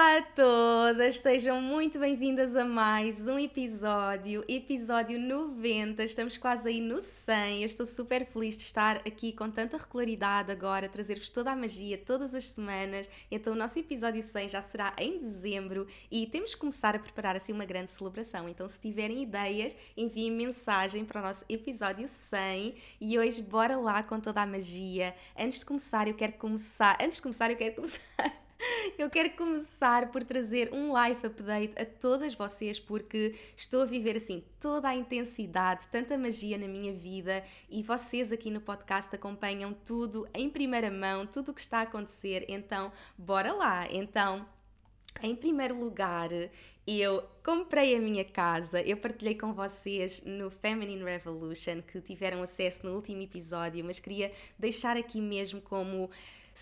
Olá a todas, sejam muito bem-vindas a mais um episódio, episódio 90. Estamos quase aí no 100. Eu estou super feliz de estar aqui com tanta regularidade agora, trazer-vos toda a magia todas as semanas. Então, o nosso episódio 100 já será em dezembro e temos que começar a preparar assim uma grande celebração. Então, se tiverem ideias, enviem mensagem para o nosso episódio 100 e hoje bora lá com toda a magia. Antes de começar, eu quero começar, antes de começar, eu quero começar eu quero começar por trazer um life update a todas vocês, porque estou a viver assim toda a intensidade, tanta magia na minha vida e vocês aqui no podcast acompanham tudo em primeira mão, tudo o que está a acontecer. Então, bora lá! Então, em primeiro lugar, eu comprei a minha casa, eu partilhei com vocês no Feminine Revolution que tiveram acesso no último episódio, mas queria deixar aqui mesmo como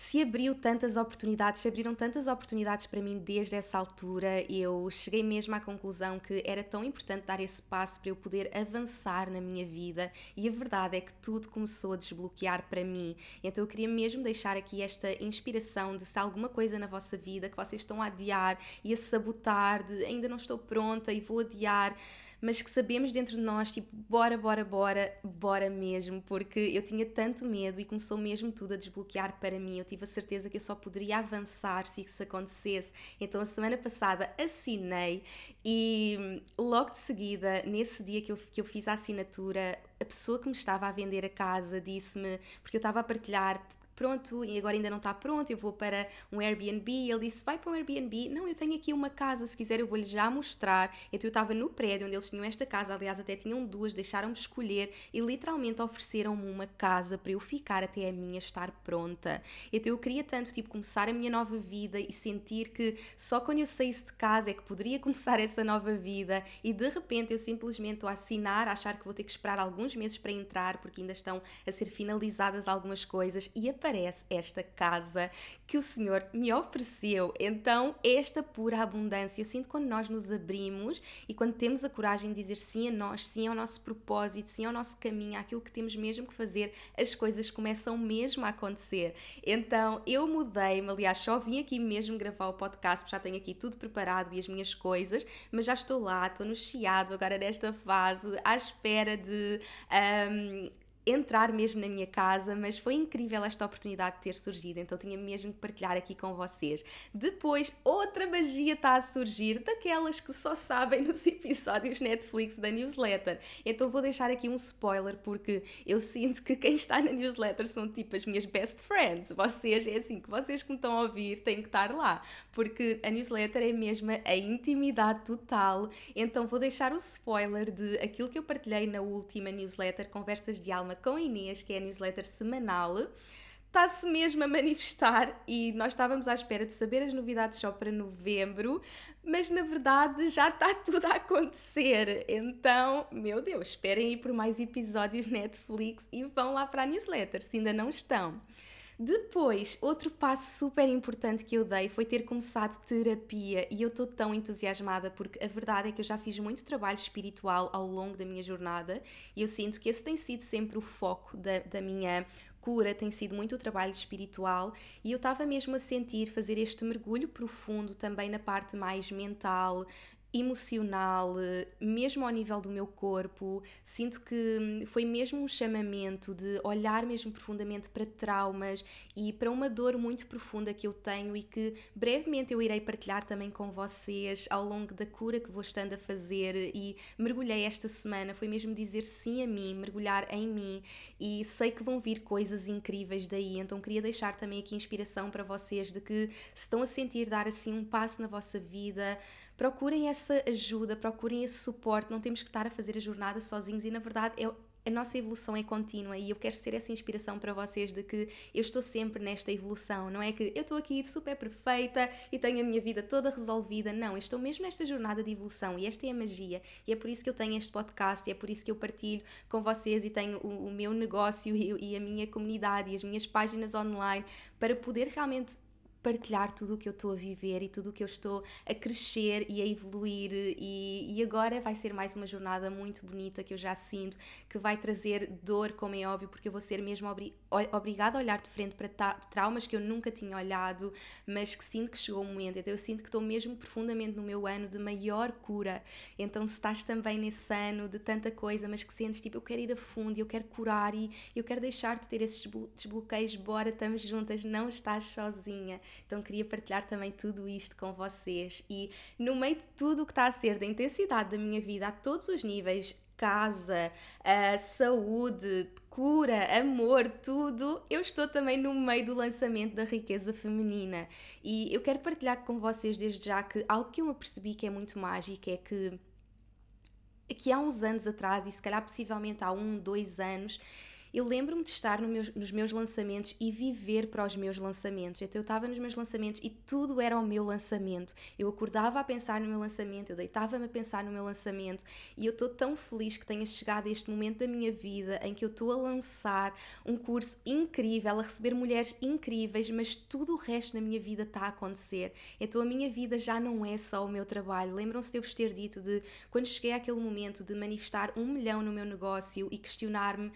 se abriu tantas oportunidades, se abriram tantas oportunidades para mim desde essa altura, eu cheguei mesmo à conclusão que era tão importante dar esse passo para eu poder avançar na minha vida e a verdade é que tudo começou a desbloquear para mim. Então eu queria mesmo deixar aqui esta inspiração de se há alguma coisa na vossa vida que vocês estão a adiar e a sabotar, de ainda não estou pronta e vou adiar mas que sabemos dentro de nós, tipo, bora, bora, bora, bora mesmo, porque eu tinha tanto medo e começou mesmo tudo a desbloquear para mim. Eu tive a certeza que eu só poderia avançar se isso acontecesse. Então, a semana passada assinei e logo de seguida, nesse dia que eu, que eu fiz a assinatura, a pessoa que me estava a vender a casa disse-me, porque eu estava a partilhar pronto, e agora ainda não está pronto, eu vou para um Airbnb. Ele disse: Vai para um Airbnb? Não, eu tenho aqui uma casa, se quiser eu vou-lhe já mostrar. Então eu estava no prédio onde eles tinham esta casa, aliás, até tinham duas, deixaram-me escolher e literalmente ofereceram-me uma casa para eu ficar até a minha estar pronta. Então eu queria tanto, tipo, começar a minha nova vida e sentir que só quando eu saísse de casa é que poderia começar essa nova vida e de repente eu simplesmente estou a assinar, a achar que vou ter que esperar alguns meses para entrar porque ainda estão a ser finalizadas algumas coisas e aparece esta casa que o Senhor me ofereceu. Então, esta pura abundância, eu sinto quando nós nos abrimos e quando temos a coragem de dizer sim a nós, sim ao nosso propósito, sim ao nosso caminho, àquilo que temos mesmo que fazer, as coisas começam mesmo a acontecer. Então, eu mudei-me, aliás, só vim aqui mesmo gravar o podcast, já tenho aqui tudo preparado e as minhas coisas, mas já estou lá, estou no chiado agora nesta fase, à espera de. Um, entrar mesmo na minha casa, mas foi incrível esta oportunidade de ter surgido, então tinha mesmo que partilhar aqui com vocês. Depois, outra magia está a surgir, daquelas que só sabem nos episódios Netflix da newsletter. Então vou deixar aqui um spoiler, porque eu sinto que quem está na newsletter são tipo as minhas best friends. Vocês, é assim, que vocês que me estão a ouvir têm que estar lá, porque a newsletter é mesmo a intimidade total. Então vou deixar o spoiler de aquilo que eu partilhei na última newsletter, Conversas de Alma com a Inês, que é a newsletter semanal, está-se mesmo a manifestar e nós estávamos à espera de saber as novidades só para novembro, mas na verdade já está tudo a acontecer. Então, meu Deus, esperem aí por mais episódios Netflix e vão lá para a newsletter se ainda não estão. Depois, outro passo super importante que eu dei foi ter começado terapia e eu estou tão entusiasmada porque a verdade é que eu já fiz muito trabalho espiritual ao longo da minha jornada e eu sinto que esse tem sido sempre o foco da, da minha cura tem sido muito o trabalho espiritual e eu estava mesmo a sentir fazer este mergulho profundo também na parte mais mental, emocional, mesmo ao nível do meu corpo. Sinto que foi mesmo um chamamento de olhar mesmo profundamente para traumas e para uma dor muito profunda que eu tenho e que brevemente eu irei partilhar também com vocês ao longo da cura que vou estando a fazer e mergulhei esta semana, foi mesmo dizer sim a mim, mergulhar em mim e sei que vão vir coisas incríveis daí, então queria deixar também aqui inspiração para vocês de que se estão a sentir dar assim um passo na vossa vida, procurem essa ajuda, procurem esse suporte. Não temos que estar a fazer a jornada sozinhos e, na verdade, é, a nossa evolução é contínua e eu quero ser essa inspiração para vocês de que eu estou sempre nesta evolução. Não é que eu estou aqui super perfeita e tenho a minha vida toda resolvida. Não, eu estou mesmo nesta jornada de evolução e esta é a magia. E é por isso que eu tenho este podcast e é por isso que eu partilho com vocês e tenho o, o meu negócio e, e a minha comunidade e as minhas páginas online para poder realmente partilhar tudo o que eu estou a viver e tudo o que eu estou a crescer e a evoluir. E, e, agora vai ser mais uma jornada muito bonita que eu já sinto que vai trazer dor como é óbvio porque eu vou ser mesmo obri obrigada a olhar de frente para traumas que eu nunca tinha olhado mas que sinto que chegou o momento. Então eu sinto que estou mesmo profundamente no meu ano de maior cura. Então se estás também nesse ano de tanta coisa mas que sentes tipo eu quero ir a fundo eu quero curar e eu quero deixar de ter esses desbloqueios bora estamos juntas não estás sozinha então queria partilhar também tudo isto com vocês e no meio de tudo o que está a ser da intensidade da minha vida a todos os níveis, casa, saúde, cura, amor, tudo, eu estou também no meio do lançamento da riqueza feminina. E eu quero partilhar com vocês desde já que algo que eu me percebi que é muito mágico é que que há uns anos atrás, e se calhar possivelmente há um, dois anos, eu lembro-me de estar no meus, nos meus lançamentos e viver para os meus lançamentos. Então eu estava nos meus lançamentos e tudo era o meu lançamento. Eu acordava a pensar no meu lançamento, eu deitava-me a pensar no meu lançamento e eu estou tão feliz que tenha chegado a este momento da minha vida em que eu estou a lançar um curso incrível, a receber mulheres incríveis, mas tudo o resto na minha vida está a acontecer. Então a minha vida já não é só o meu trabalho. Lembram-se de eu vos ter dito de quando cheguei àquele momento de manifestar um milhão no meu negócio e questionar-me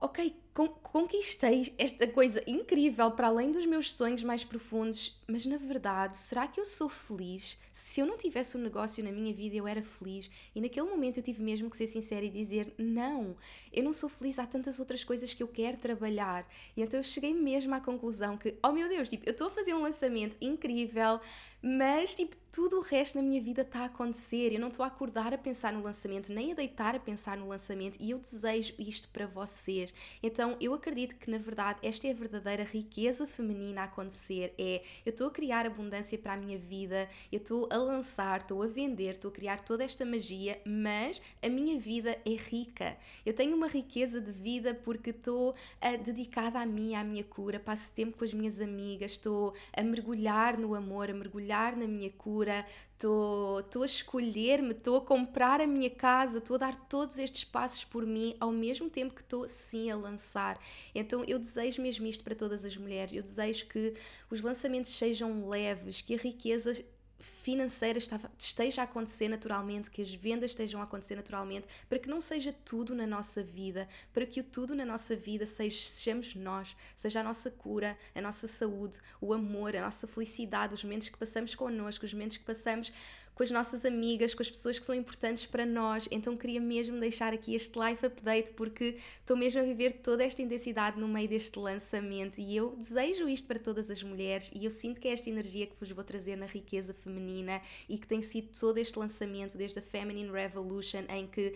ok, conquistei esta coisa incrível para além dos meus sonhos mais profundos, mas na verdade, será que eu sou feliz? Se eu não tivesse um negócio na minha vida, eu era feliz. E naquele momento eu tive mesmo que ser sincera e dizer: não, eu não sou feliz, há tantas outras coisas que eu quero trabalhar. E então eu cheguei mesmo à conclusão que, oh meu Deus, tipo, eu estou a fazer um lançamento incrível, mas tipo, tudo o resto na minha vida está a acontecer. Eu não estou a acordar a pensar no lançamento, nem a deitar a pensar no lançamento, e eu desejo isto para vocês. Então eu acredito que na verdade esta é a verdadeira riqueza feminina a acontecer. É eu estou a criar abundância para a minha vida, eu estou a lançar, estou a vender, estou a criar toda esta magia, mas a minha vida é rica. Eu tenho uma riqueza de vida porque estou uh, dedicada a mim, à minha cura, passo tempo com as minhas amigas, estou a mergulhar no amor, a mergulhar na minha cura, estou a escolher-me, estou a comprar a minha casa, estou a dar todos estes passos por mim ao mesmo tempo que estou sim a lançar. Então eu desejo mesmo isto para todas as mulheres. Eu desejo que os lançamentos sejam leves, que a riqueza financeira esteja a acontecer naturalmente, que as vendas estejam a acontecer naturalmente, para que não seja tudo na nossa vida, para que o tudo na nossa vida seja, sejamos nós, seja a nossa cura, a nossa saúde, o amor, a nossa felicidade, os momentos que passamos connosco, os momentos que passamos com as nossas amigas, com as pessoas que são importantes para nós. Então queria mesmo deixar aqui este live update porque estou mesmo a viver toda esta intensidade no meio deste lançamento e eu desejo isto para todas as mulheres e eu sinto que é esta energia que vos vou trazer na riqueza feminina e que tem sido todo este lançamento desde a Feminine Revolution em que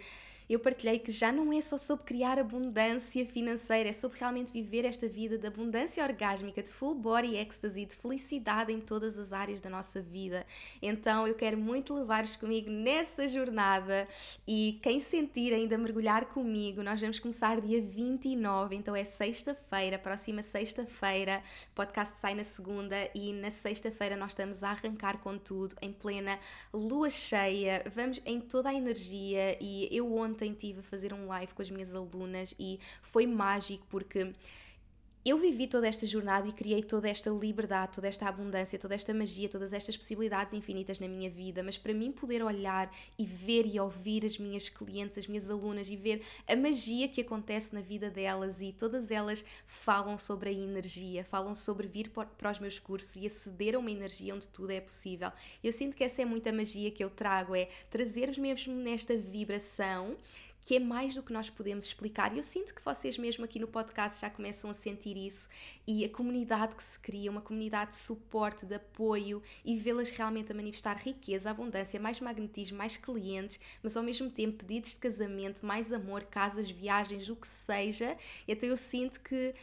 eu partilhei que já não é só sobre criar abundância financeira, é sobre realmente viver esta vida de abundância orgásmica, de full body ecstasy, de felicidade em todas as áreas da nossa vida. Então eu quero muito levar-vos comigo nessa jornada e quem sentir ainda mergulhar comigo, nós vamos começar dia 29, então é sexta-feira, próxima sexta-feira, o podcast sai na segunda e na sexta-feira nós estamos a arrancar com tudo em plena lua cheia, vamos em toda a energia e eu ontem ontem estive a fazer um live com as minhas alunas e foi mágico porque eu vivi toda esta jornada e criei toda esta liberdade, toda esta abundância, toda esta magia, todas estas possibilidades infinitas na minha vida, mas para mim poder olhar e ver e ouvir as minhas clientes, as minhas alunas e ver a magia que acontece na vida delas e todas elas falam sobre a energia, falam sobre vir para os meus cursos e aceder a uma energia onde tudo é possível. Eu sinto que essa é muita magia que eu trago, é trazer-vos mesmo nesta vibração que é mais do que nós podemos explicar. E eu sinto que vocês mesmo aqui no podcast já começam a sentir isso e a comunidade que se cria, uma comunidade de suporte, de apoio e vê-las realmente a manifestar riqueza, abundância, mais magnetismo, mais clientes, mas ao mesmo tempo pedidos de casamento, mais amor, casas, viagens, o que seja. Então eu sinto que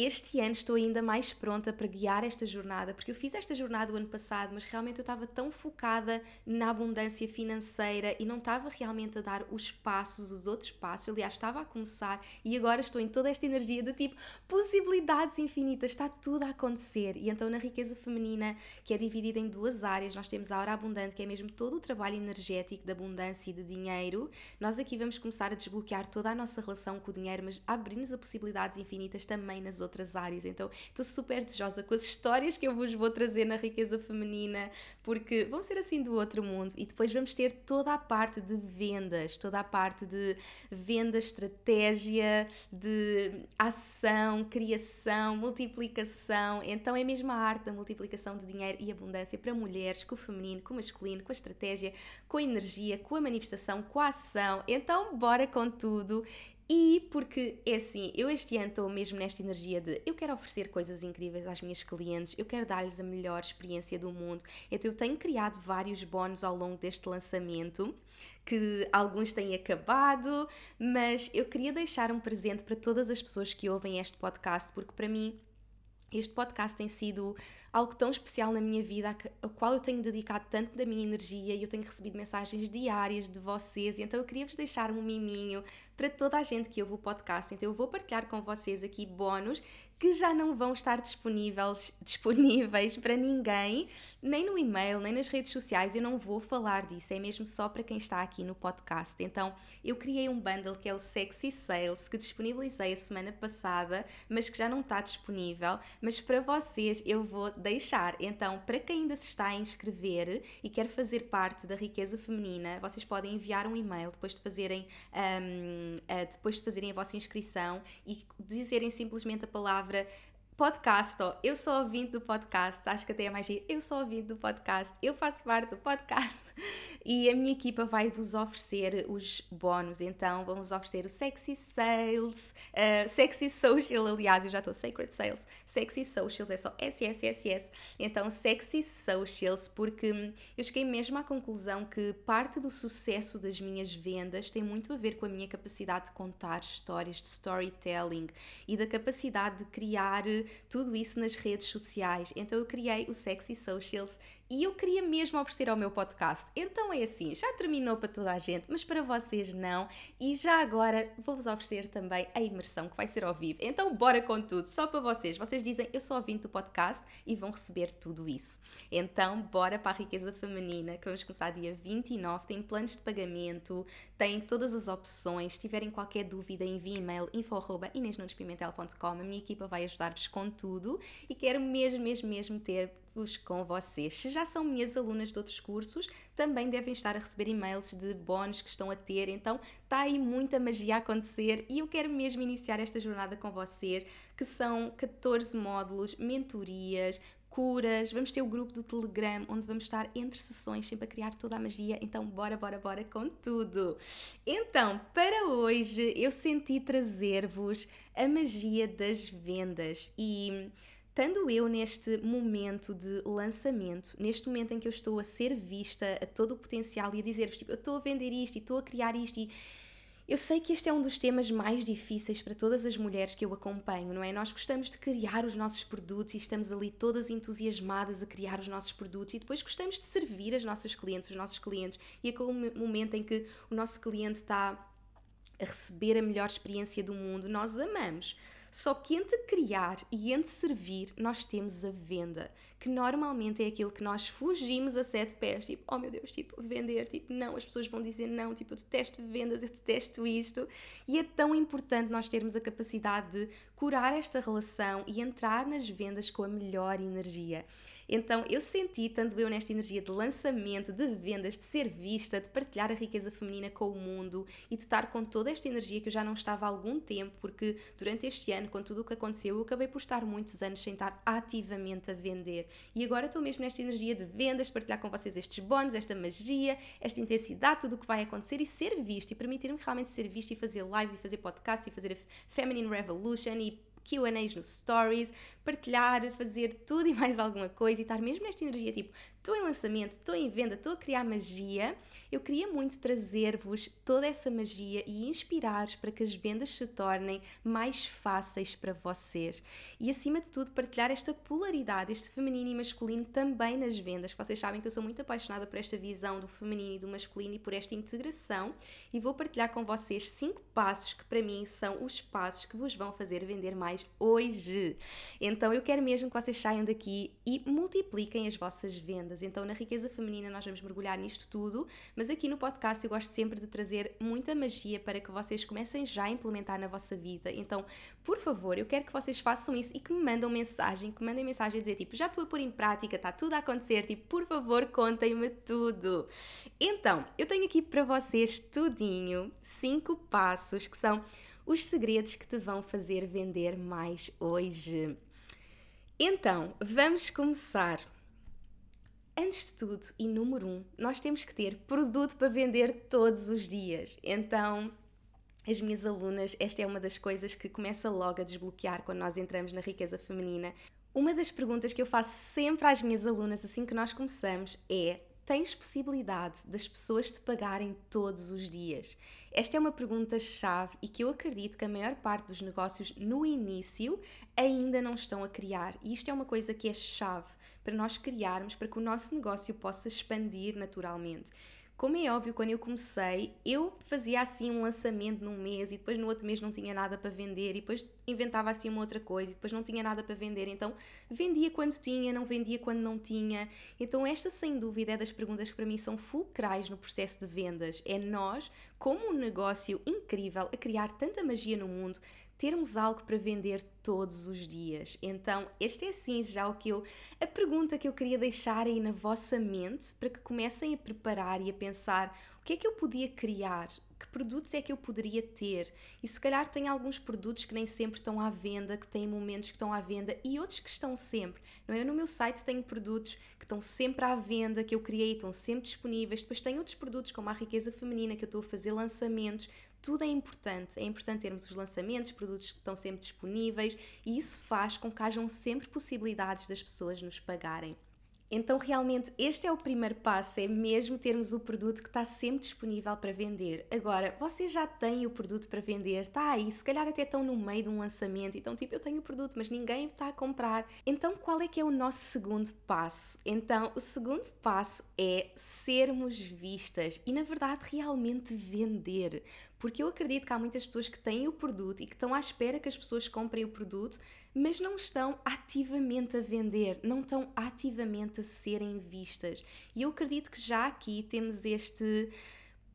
este ano estou ainda mais pronta para guiar esta jornada, porque eu fiz esta jornada o ano passado, mas realmente eu estava tão focada na abundância financeira e não estava realmente a dar os passos, os outros passos. Aliás, estava a começar e agora estou em toda esta energia de tipo possibilidades infinitas, está tudo a acontecer. E então, na riqueza feminina, que é dividida em duas áreas, nós temos a hora abundante, que é mesmo todo o trabalho energético de abundância e de dinheiro. Nós aqui vamos começar a desbloquear toda a nossa relação com o dinheiro, mas abrir-nos a possibilidades infinitas também nas outras outras áreas. Então estou super desejosa com as histórias que eu vos vou trazer na riqueza feminina, porque vão ser assim do outro mundo. E depois vamos ter toda a parte de vendas, toda a parte de venda, estratégia, de ação, criação, multiplicação. Então é mesmo a arte da multiplicação de dinheiro e abundância para mulheres, com o feminino, com o masculino, com a estratégia, com a energia, com a manifestação, com a ação. Então bora com tudo e porque é assim, eu este ano estou mesmo nesta energia de eu quero oferecer coisas incríveis às minhas clientes, eu quero dar-lhes a melhor experiência do mundo. Então eu tenho criado vários bónus ao longo deste lançamento, que alguns têm acabado, mas eu queria deixar um presente para todas as pessoas que ouvem este podcast, porque para mim este podcast tem sido algo tão especial na minha vida, ao qual eu tenho dedicado tanto da minha energia e eu tenho recebido mensagens diárias de vocês, e então eu queria vos deixar um miminho para toda a gente que ouve o podcast. Então eu vou partilhar com vocês aqui bónus que já não vão estar disponíveis, disponíveis para ninguém, nem no e-mail, nem nas redes sociais. Eu não vou falar disso, é mesmo só para quem está aqui no podcast. Então, eu criei um bundle que é o Sexy Sales, que disponibilizei a semana passada, mas que já não está disponível. Mas para vocês eu vou deixar. Então, para quem ainda se está a inscrever e quer fazer parte da riqueza feminina, vocês podem enviar um e-mail depois de fazerem. Um, uh, depois de fazerem a vossa inscrição e dizerem simplesmente a palavra podcast, ó, eu sou ouvinte do podcast, acho que até é mais giro, eu sou ouvinte do podcast, eu faço parte do podcast. E a minha equipa vai vos oferecer os bónus, então vamos oferecer o Sexy Sales, uh, Sexy Social, aliás, eu já estou Sacred Sales, Sexy Socials, é só SSSS, então Sexy Socials, porque eu cheguei mesmo à conclusão que parte do sucesso das minhas vendas tem muito a ver com a minha capacidade de contar histórias, de storytelling e da capacidade de criar tudo isso nas redes sociais. Então eu criei o Sexy Socials e eu queria mesmo oferecer ao meu podcast. Então é assim, já terminou para toda a gente, mas para vocês não. E já agora vou-vos oferecer também a imersão que vai ser ao vivo. Então bora com tudo, só para vocês. Vocês dizem eu sou ouvinte do podcast e vão receber tudo isso. Então bora para a riqueza feminina, que vamos começar dia 29. Tem planos de pagamento, tem todas as opções. Se tiverem qualquer dúvida, enviem e-mail info.inesnunespimentel.com. A minha equipa vai ajudar-vos com tudo e quero mesmo, mesmo, mesmo ter com vocês. Se já são minhas alunas de outros cursos, também devem estar a receber e-mails de bónus que estão a ter, então está aí muita magia a acontecer e eu quero mesmo iniciar esta jornada com vocês, que são 14 módulos, mentorias, curas, vamos ter o grupo do Telegram onde vamos estar entre sessões sempre a criar toda a magia, então bora, bora, bora com tudo. Então, para hoje eu senti trazer-vos a magia das vendas e estando eu neste momento de lançamento, neste momento em que eu estou a ser vista a todo o potencial e a dizer-vos, tipo, eu estou a vender isto e estou a criar isto e eu sei que este é um dos temas mais difíceis para todas as mulheres que eu acompanho, não é? Nós gostamos de criar os nossos produtos e estamos ali todas entusiasmadas a criar os nossos produtos e depois gostamos de servir as nossas clientes, os nossos clientes e aquele momento em que o nosso cliente está a receber a melhor experiência do mundo, nós amamos. Só que entre criar e entre servir, nós temos a venda, que normalmente é aquilo que nós fugimos a sete pés, tipo, oh meu Deus, tipo, vender, tipo, não, as pessoas vão dizer não, tipo, eu detesto vendas, eu detesto isto. E é tão importante nós termos a capacidade de curar esta relação e entrar nas vendas com a melhor energia. Então eu senti, tanto eu nesta energia de lançamento, de vendas, de ser vista, de partilhar a riqueza feminina com o mundo e de estar com toda esta energia que eu já não estava há algum tempo, porque durante este ano, com tudo o que aconteceu, eu acabei por estar muitos anos sem estar ativamente a vender. E agora estou mesmo nesta energia de vendas, de partilhar com vocês estes bónus, esta magia, esta intensidade, tudo o que vai acontecer e ser visto e permitir-me realmente ser visto e fazer lives e fazer podcasts e fazer a Feminine Revolution e QAs nos stories, partilhar, fazer tudo e mais alguma coisa e estar mesmo nesta energia tipo, estou em lançamento, estou em venda, estou a criar magia. Eu queria muito trazer-vos toda essa magia e inspirar-vos para que as vendas se tornem mais fáceis para vocês. E acima de tudo, partilhar esta polaridade, este feminino e masculino também nas vendas. Vocês sabem que eu sou muito apaixonada por esta visão do feminino e do masculino e por esta integração. E vou partilhar com vocês cinco passos que para mim são os passos que vos vão fazer vender mais hoje. Então eu quero mesmo que vocês saiam daqui e multipliquem as vossas vendas então, na riqueza feminina, nós vamos mergulhar nisto tudo, mas aqui no podcast eu gosto sempre de trazer muita magia para que vocês comecem já a implementar na vossa vida. Então, por favor, eu quero que vocês façam isso e que me mandem mensagem, que me mandem mensagem a dizer tipo, já estou a pôr em prática, está tudo a acontecer, tipo, por favor, contem-me tudo. Então, eu tenho aqui para vocês tudinho, cinco passos que são os segredos que te vão fazer vender mais hoje. Então, vamos começar. Antes de tudo, e número um, nós temos que ter produto para vender todos os dias. Então, as minhas alunas, esta é uma das coisas que começa logo a desbloquear quando nós entramos na riqueza feminina. Uma das perguntas que eu faço sempre às minhas alunas assim que nós começamos é: tens possibilidade das pessoas te pagarem todos os dias? Esta é uma pergunta-chave e que eu acredito que a maior parte dos negócios no início ainda não estão a criar. E isto é uma coisa que é chave para nós criarmos para que o nosso negócio possa expandir naturalmente. Como é óbvio, quando eu comecei, eu fazia assim um lançamento num mês e depois no outro mês não tinha nada para vender e depois inventava assim uma outra coisa e depois não tinha nada para vender. Então vendia quando tinha, não vendia quando não tinha. Então, esta sem dúvida é das perguntas que para mim são fulcrais no processo de vendas. É nós, como um negócio incrível, a criar tanta magia no mundo, termos algo para vender todos os dias. Então, este é sim já o que eu a pergunta que eu queria deixar aí na vossa mente para que comecem a preparar e a pensar o que é que eu podia criar, que produtos é que eu poderia ter? E se calhar tem alguns produtos que nem sempre estão à venda, que têm momentos que estão à venda e outros que estão sempre. Não é? Eu no meu site tenho produtos que estão sempre à venda, que eu criei, estão sempre disponíveis. Depois tenho outros produtos como a riqueza feminina, que eu estou a fazer lançamentos. Tudo é importante. É importante termos os lançamentos, produtos que estão sempre disponíveis e isso faz com que hajam sempre possibilidades das pessoas nos pagarem. Então, realmente, este é o primeiro passo: é mesmo termos o produto que está sempre disponível para vender. Agora, vocês já têm o produto para vender, está aí, se calhar até estão no meio de um lançamento, então, tipo, eu tenho o produto, mas ninguém está a comprar. Então, qual é que é o nosso segundo passo? Então, o segundo passo é sermos vistas e, na verdade, realmente vender. Porque eu acredito que há muitas pessoas que têm o produto e que estão à espera que as pessoas comprem o produto, mas não estão ativamente a vender, não estão ativamente a serem vistas. E eu acredito que já aqui temos este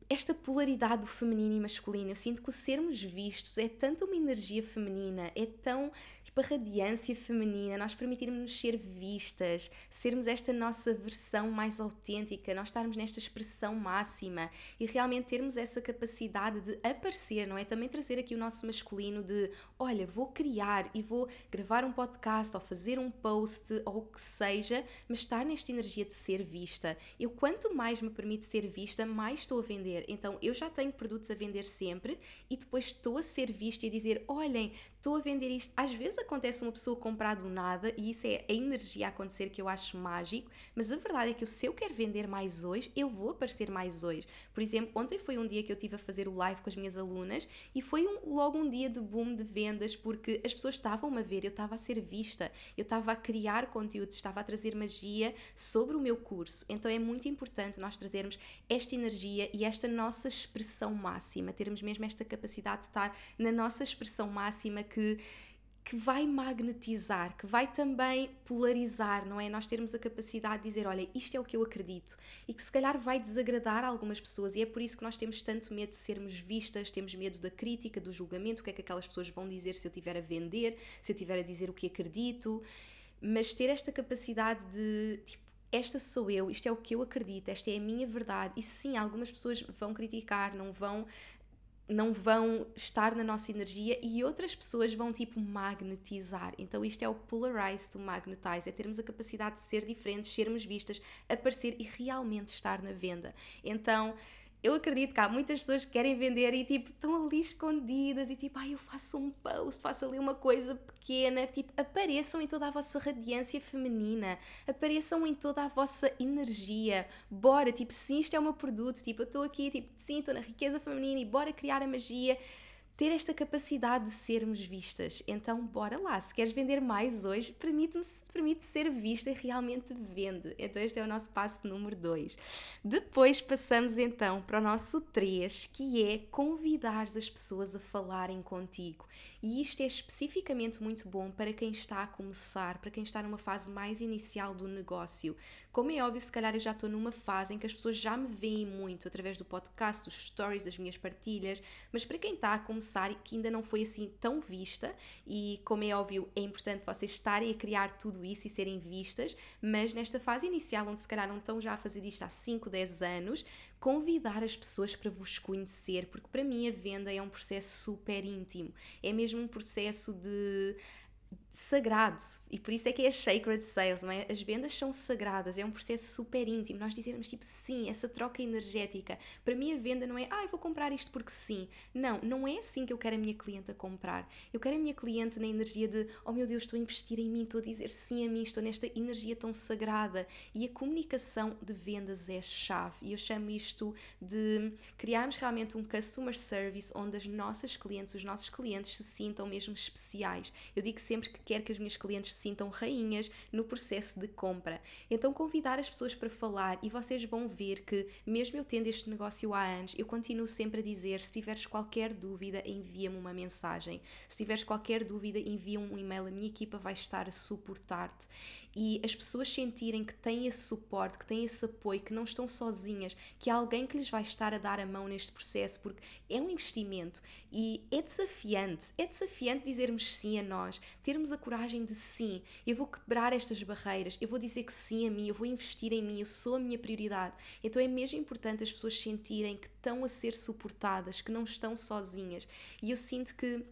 esta polaridade do feminino e masculino. Eu sinto que o sermos vistos é tanto uma energia feminina, é tão tipo a radiância feminina, nós permitirmos-nos ser vistas, sermos esta nossa versão mais autêntica, nós estarmos nesta expressão máxima e realmente termos essa capacidade de aparecer, não é? Também trazer aqui o nosso masculino de, olha, vou criar e vou gravar um podcast ou fazer um post ou o que seja, mas estar nesta energia de ser vista. Eu quanto mais me permite ser vista, mais estou a vender. Então eu já tenho produtos a vender sempre e depois estou a ser vista e dizer, olhem, estou a vender isto. Às vezes acontece uma pessoa comprar do nada e isso é a energia a acontecer que eu acho mágico, mas a verdade é que se eu quero vender mais hoje, eu vou aparecer mais hoje. Por exemplo, ontem foi um dia que eu tive a fazer o live com as minhas alunas e foi um, logo um dia de boom de vendas porque as pessoas estavam a ver, eu estava a ser vista, eu estava a criar conteúdo, estava a trazer magia sobre o meu curso. Então é muito importante nós trazermos esta energia e esta nossa expressão máxima, termos mesmo esta capacidade de estar na nossa expressão máxima que que vai magnetizar, que vai também polarizar, não é? Nós termos a capacidade de dizer, olha, isto é o que eu acredito e que se calhar vai desagradar algumas pessoas e é por isso que nós temos tanto medo de sermos vistas, temos medo da crítica, do julgamento, o que é que aquelas pessoas vão dizer se eu estiver a vender, se eu estiver a dizer o que acredito, mas ter esta capacidade de, tipo, esta sou eu, isto é o que eu acredito, esta é a minha verdade. E sim, algumas pessoas vão criticar, não vão não vão estar na nossa energia e outras pessoas vão tipo magnetizar. Então isto é o polarize to magnetize, é termos a capacidade de ser diferentes, sermos vistas, aparecer e realmente estar na venda. Então eu acredito que há muitas pessoas que querem vender e tipo estão ali escondidas e tipo, ai, eu faço um post, faço ali uma coisa pequena, tipo, apareçam em toda a vossa radiância feminina, apareçam em toda a vossa energia. Bora, tipo, sim, isto é o meu produto, tipo, eu estou aqui, tipo, sim, estou na riqueza feminina e bora criar a magia ter esta capacidade de sermos vistas. Então, bora lá. Se queres vender mais hoje, permite-me permite ser vista e realmente vende. Então, este é o nosso passo número 2. Depois passamos então para o nosso 3, que é convidar as pessoas a falarem contigo. E isto é especificamente muito bom para quem está a começar, para quem está numa fase mais inicial do negócio. Como é óbvio, se calhar eu já estou numa fase em que as pessoas já me veem muito através do podcast, dos stories, das minhas partilhas, mas para quem está a começar e que ainda não foi assim tão vista, e como é óbvio, é importante vocês estarem a criar tudo isso e serem vistas, mas nesta fase inicial, onde se calhar não estão já a fazer isto há 5, 10 anos, convidar as pessoas para vos conhecer, porque para mim a venda é um processo super íntimo, é mesmo um processo de sagrado e por isso é que é sacred sales, não é? As vendas são sagradas, é um processo super íntimo. Nós dizermos tipo sim, essa troca energética. Para mim a venda não é, ah, vou comprar isto porque sim. Não, não é assim que eu quero a minha cliente a comprar. Eu quero a minha cliente na energia de, oh meu Deus, estou a investir em mim, estou a dizer sim a mim, estou nesta energia tão sagrada. E a comunicação de vendas é chave. E eu chamo isto de criarmos realmente um customer service onde as nossas clientes, os nossos clientes se sintam mesmo especiais. Eu digo sempre que quero que as minhas clientes se sintam rainhas no processo de compra. Então, convidar as pessoas para falar e vocês vão ver que, mesmo eu tendo este negócio há anos, eu continuo sempre a dizer: se tiveres qualquer dúvida, envia-me uma mensagem. Se tiveres qualquer dúvida, envia-me um e-mail. A minha equipa vai estar a suportar-te e as pessoas sentirem que têm esse suporte, que têm esse apoio, que não estão sozinhas, que há alguém que lhes vai estar a dar a mão neste processo, porque é um investimento e é desafiante. É desafiante dizermos sim a nós, termos a coragem de sim, eu vou quebrar estas barreiras, eu vou dizer que sim a mim, eu vou investir em mim, eu sou a minha prioridade. Então é mesmo importante as pessoas sentirem que estão a ser suportadas, que não estão sozinhas. E eu sinto que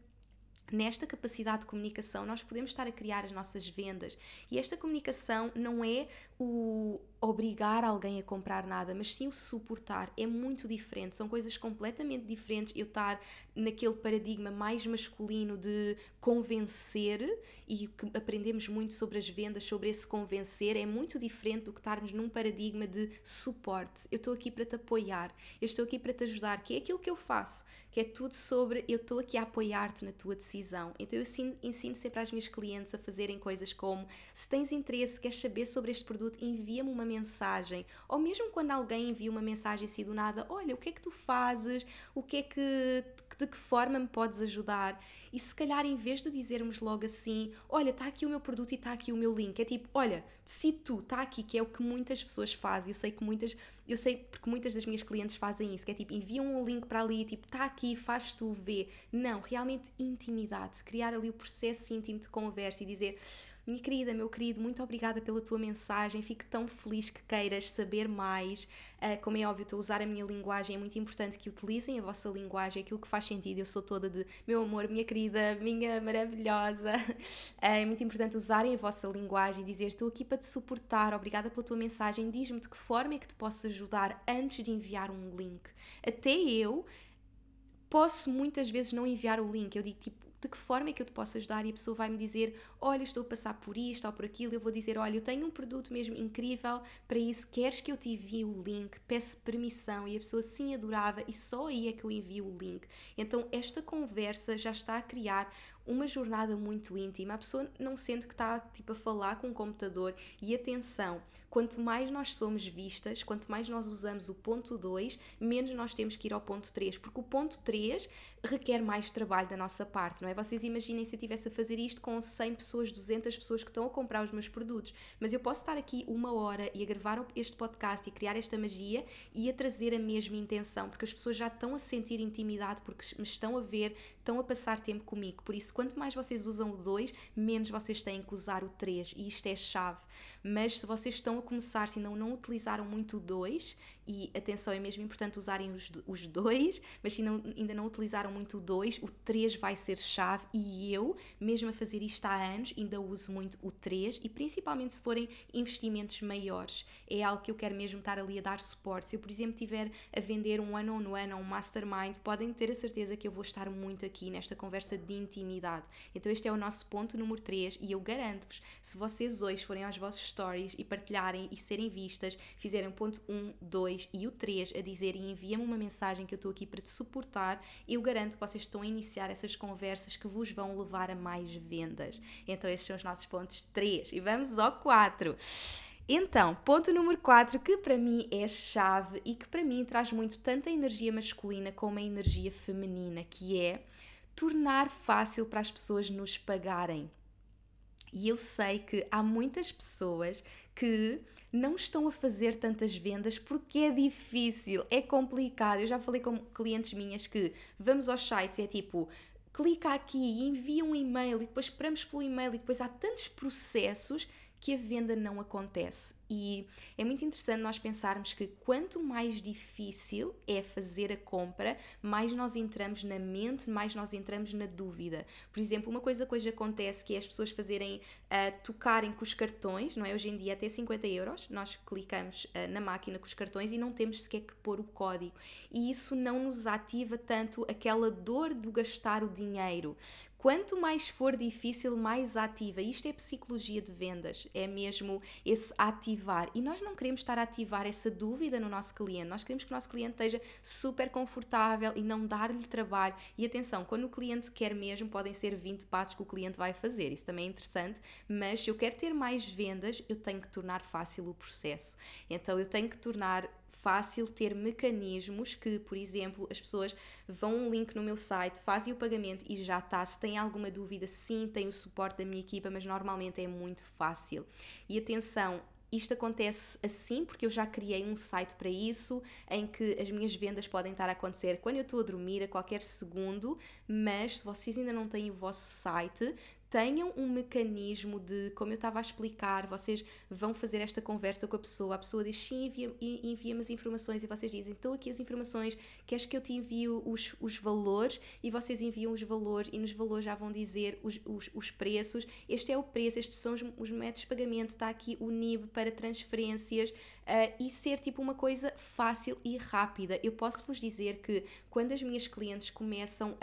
nesta capacidade de comunicação, nós podemos estar a criar as nossas vendas. E esta comunicação não é o obrigar alguém a comprar nada, mas sim o suportar. É muito diferente, são coisas completamente diferentes. Eu estar naquele paradigma mais masculino de convencer e que aprendemos muito sobre as vendas, sobre esse convencer, é muito diferente do que estarmos num paradigma de suporte. Eu estou aqui para te apoiar, eu estou aqui para te ajudar, que é aquilo que eu faço, que é tudo sobre eu estou aqui a apoiar-te na tua decisão. Então eu ensino, ensino sempre às minhas clientes a fazerem coisas como se tens interesse, queres saber sobre este produto, envia-me uma mensagem. Ou mesmo quando alguém envia uma mensagem assim do nada, olha, o que é que tu fazes? O que é que de que forma me podes ajudar? E se calhar em vez de dizermos logo assim, olha, está aqui o meu produto e está aqui o meu link, é tipo, olha, decide tu, está aqui, que é o que muitas pessoas fazem. Eu sei que muitas, eu sei porque muitas das minhas clientes fazem isso, que é tipo, enviam um link para ali, tipo, está aqui, faz tu ver. Não, realmente intimidade, criar ali o processo íntimo de conversa e dizer, minha querida, meu querido, muito obrigada pela tua mensagem. Fico tão feliz que queiras saber mais. Uh, como é óbvio, estou a usar a minha linguagem. É muito importante que utilizem a vossa linguagem, aquilo que faz sentido. Eu sou toda de meu amor, minha querida, minha maravilhosa. Uh, é muito importante usarem a vossa linguagem, dizer estou aqui para te suportar, obrigada pela tua mensagem. Diz-me de que forma é que te posso ajudar antes de enviar um link. Até eu posso muitas vezes não enviar o link. Eu digo tipo, de que forma é que eu te posso ajudar? E a pessoa vai me dizer: Olha, estou a passar por isto ou por aquilo. Eu vou dizer: Olha, eu tenho um produto mesmo incrível para isso. Queres que eu te envie o link? Peço permissão. E a pessoa sim adorava, e só aí é que eu envio o link. Então, esta conversa já está a criar uma jornada muito íntima, a pessoa não sente que está tipo a falar com um computador e atenção, quanto mais nós somos vistas, quanto mais nós usamos o ponto 2, menos nós temos que ir ao ponto 3, porque o ponto 3 requer mais trabalho da nossa parte, não é? Vocês imaginem se eu estivesse a fazer isto com 100 pessoas, 200 pessoas que estão a comprar os meus produtos, mas eu posso estar aqui uma hora e a gravar este podcast e criar esta magia e a trazer a mesma intenção, porque as pessoas já estão a sentir intimidade porque me estão a ver, estão a passar tempo comigo. Por isso, quanto mais vocês usam o 2, menos vocês têm que usar o 3 e isto é chave. Mas se vocês estão a começar, se não, não utilizaram muito o 2, e atenção, é mesmo importante usarem os, os dois, mas se não, ainda não utilizaram muito o 2, o 3 vai ser chave e eu, mesmo a fazer isto há anos, ainda uso muito o 3 e principalmente se forem investimentos maiores. É algo que eu quero mesmo estar ali a dar suporte. Se eu, por exemplo, estiver a vender um ano on ano um mastermind, podem ter a certeza que eu vou estar muito aqui nesta conversa de intimidade. Então este é o nosso ponto número 3 e eu garanto-vos, se vocês hoje forem aos vossos stories e partilharem e serem vistas, fizerem ponto 1, 2 e o 3 a dizer e envia-me uma mensagem que eu estou aqui para te suportar, eu garanto que vocês estão a iniciar essas conversas que vos vão levar a mais vendas. Então estes são os nossos pontos 3 e vamos ao 4. Então, ponto número 4, que para mim é chave e que para mim traz muito tanto a energia masculina como a energia feminina, que é tornar fácil para as pessoas nos pagarem. E eu sei que há muitas pessoas que não estão a fazer tantas vendas porque é difícil, é complicado. Eu já falei com clientes minhas que vamos aos sites e é tipo, clica aqui envia um e-mail e depois esperamos pelo e-mail e depois há tantos processos que a venda não acontece. E é muito interessante nós pensarmos que quanto mais difícil é fazer a compra, mais nós entramos na mente, mais nós entramos na dúvida. Por exemplo, uma coisa que hoje acontece que é as pessoas fazerem, uh, tocarem com os cartões, não é? Hoje em dia até 50 euros, nós clicamos uh, na máquina com os cartões e não temos sequer que pôr o código. E isso não nos ativa tanto aquela dor de gastar o dinheiro. Quanto mais for difícil, mais ativa. Isto é psicologia de vendas, é mesmo esse ativar. E nós não queremos estar a ativar essa dúvida no nosso cliente, nós queremos que o nosso cliente esteja super confortável e não dar-lhe trabalho. E atenção, quando o cliente quer mesmo, podem ser 20 passos que o cliente vai fazer, isso também é interessante, mas se eu quero ter mais vendas, eu tenho que tornar fácil o processo. Então eu tenho que tornar fácil ter mecanismos que, por exemplo, as pessoas vão um link no meu site, fazem o pagamento e já está. Se têm alguma dúvida, sim, tem o suporte da minha equipa, mas normalmente é muito fácil. E atenção, isto acontece assim porque eu já criei um site para isso, em que as minhas vendas podem estar a acontecer quando eu estou a dormir, a qualquer segundo, mas se vocês ainda não têm o vosso site, tenham um mecanismo de, como eu estava a explicar, vocês vão fazer esta conversa com a pessoa, a pessoa diz sim, envia-me envia as informações e vocês dizem, então aqui as informações, queres que eu te envio os, os valores? E vocês enviam os valores e nos valores já vão dizer os, os, os preços, este é o preço, estes são os, os métodos de pagamento, está aqui o NIB para transferências, uh, e ser tipo uma coisa fácil e rápida. Eu posso vos dizer que quando as minhas clientes começam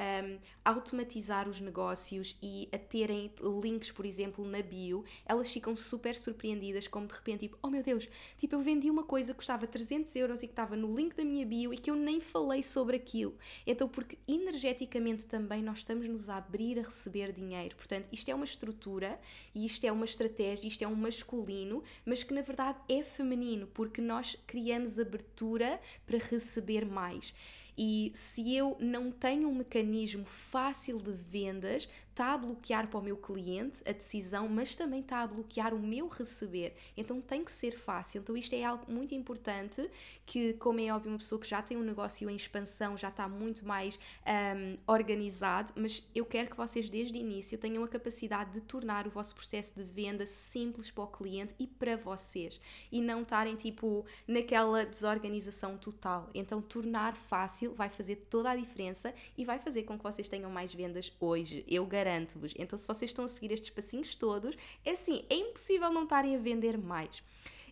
a automatizar os negócios e a terem links, por exemplo, na bio, elas ficam super surpreendidas, como de repente, tipo, oh meu Deus, tipo, eu vendi uma coisa que custava 300 euros e que estava no link da minha bio e que eu nem falei sobre aquilo. Então, porque energeticamente também nós estamos-nos a abrir a receber dinheiro. Portanto, isto é uma estrutura e isto é uma estratégia, isto é um masculino, mas que na verdade é feminino porque nós criamos abertura para receber mais. E se eu não tenho um mecanismo fácil de vendas, está a bloquear para o meu cliente a decisão, mas também está a bloquear o meu receber. Então tem que ser fácil. Então isto é algo muito importante que, como é óbvio, uma pessoa que já tem um negócio em expansão já está muito mais um, organizado, mas eu quero que vocês desde o início tenham a capacidade de tornar o vosso processo de venda simples para o cliente e para vocês e não estarem tipo naquela desorganização total. Então tornar fácil vai fazer toda a diferença e vai fazer com que vocês tenham mais vendas hoje. Eu garanto garanto-vos. Então, se vocês estão a seguir estes passinhos todos, é assim, é impossível não estarem a vender mais.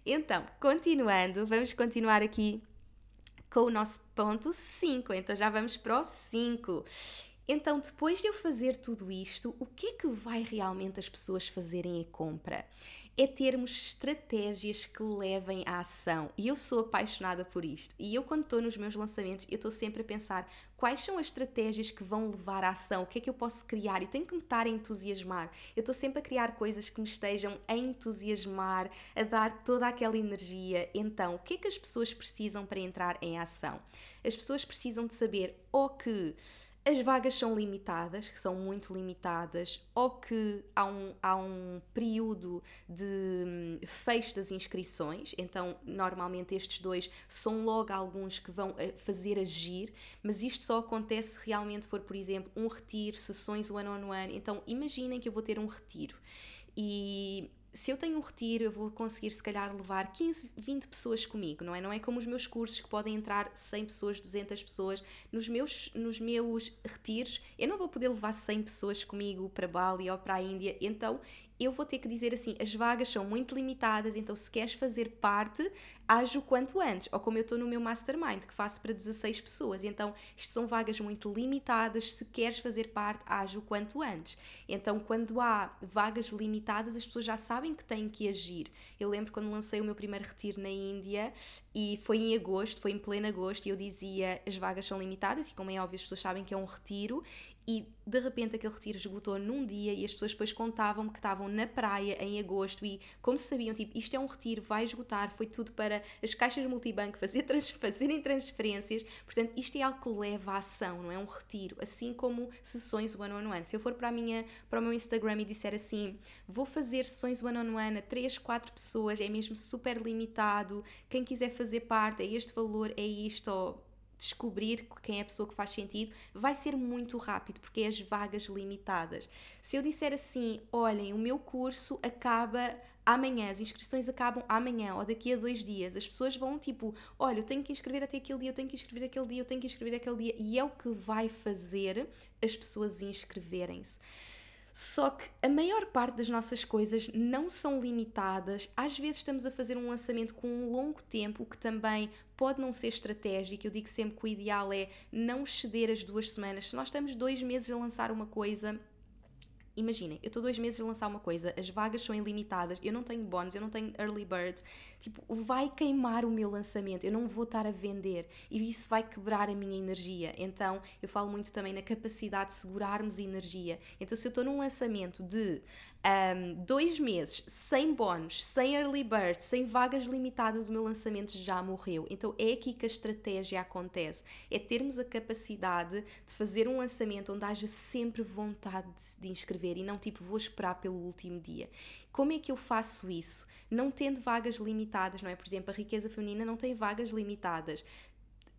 Então, continuando, vamos continuar aqui com o nosso ponto 5. Então, já vamos para o 5. Então, depois de eu fazer tudo isto, o que é que vai realmente as pessoas fazerem a compra? É termos estratégias que levem à ação. E eu sou apaixonada por isto. E eu, quando estou nos meus lançamentos, eu estou sempre a pensar quais são as estratégias que vão levar à ação, o que é que eu posso criar e tenho que me estar a entusiasmar. Eu estou sempre a criar coisas que me estejam a entusiasmar, a dar toda aquela energia. Então, o que é que as pessoas precisam para entrar em ação? As pessoas precisam de saber ou que as vagas são limitadas, que são muito limitadas, ou que há um, há um período de hum, fecho das inscrições, então normalmente estes dois são logo alguns que vão eh, fazer agir, mas isto só acontece se realmente for, por exemplo, um retiro, sessões one-on-one. -on -one. Então imaginem que eu vou ter um retiro e se eu tenho um retiro, eu vou conseguir se calhar levar 15, 20 pessoas comigo, não é? Não é como os meus cursos que podem entrar 100 pessoas, 200 pessoas. Nos meus, nos meus retiros, eu não vou poder levar 100 pessoas comigo para Bali ou para a Índia, então eu vou ter que dizer assim: as vagas são muito limitadas, então se queres fazer parte, age o quanto antes. Ou como eu estou no meu mastermind, que faço para 16 pessoas, então isto são vagas muito limitadas, se queres fazer parte, age o quanto antes. Então, quando há vagas limitadas, as pessoas já sabem que têm que agir. Eu lembro quando lancei o meu primeiro retiro na Índia e foi em agosto, foi em pleno agosto, e eu dizia: as vagas são limitadas, e como é óbvio, as pessoas sabem que é um retiro, e de repente aquele retiro esgotou num dia e as pessoas depois contavam-me que estavam na praia em agosto e como sabiam, tipo, isto é um retiro, vai esgotar, foi tudo para as caixas multibanco fazer trans, fazerem transferências, portanto isto é algo que leva à ação, não é um retiro, assim como sessões one-on-one. -on -one. Se eu for para, a minha, para o meu Instagram e disser assim, vou fazer sessões one-on-one -on -one a 3, 4 pessoas, é mesmo super limitado, quem quiser fazer parte, é este valor, é isto, ou descobrir quem é a pessoa que faz sentido, vai ser muito rápido, porque é as vagas limitadas. Se eu disser assim, olhem, o meu curso acaba amanhã, as inscrições acabam amanhã ou daqui a dois dias, as pessoas vão tipo, olha, eu tenho que inscrever até aquele dia, eu tenho que inscrever aquele dia, eu tenho que inscrever aquele dia, e é o que vai fazer as pessoas inscreverem-se. Só que a maior parte das nossas coisas não são limitadas. Às vezes estamos a fazer um lançamento com um longo tempo, o que também pode não ser estratégico. Eu digo sempre que o ideal é não ceder as duas semanas. Se nós estamos dois meses a lançar uma coisa, imaginem, eu estou dois meses a lançar uma coisa, as vagas são ilimitadas, eu não tenho bónus, eu não tenho early bird, tipo, vai queimar o meu lançamento, eu não vou estar a vender e isso vai quebrar a minha energia. Então, eu falo muito também na capacidade de segurarmos energia. Então, se eu estou num lançamento de um, dois meses sem bónus, sem early bird, sem vagas limitadas, o meu lançamento já morreu. Então é aqui que a estratégia acontece. É termos a capacidade de fazer um lançamento onde haja sempre vontade de inscrever e não tipo vou esperar pelo último dia. Como é que eu faço isso? Não tendo vagas limitadas, não é? Por exemplo, a riqueza feminina não tem vagas limitadas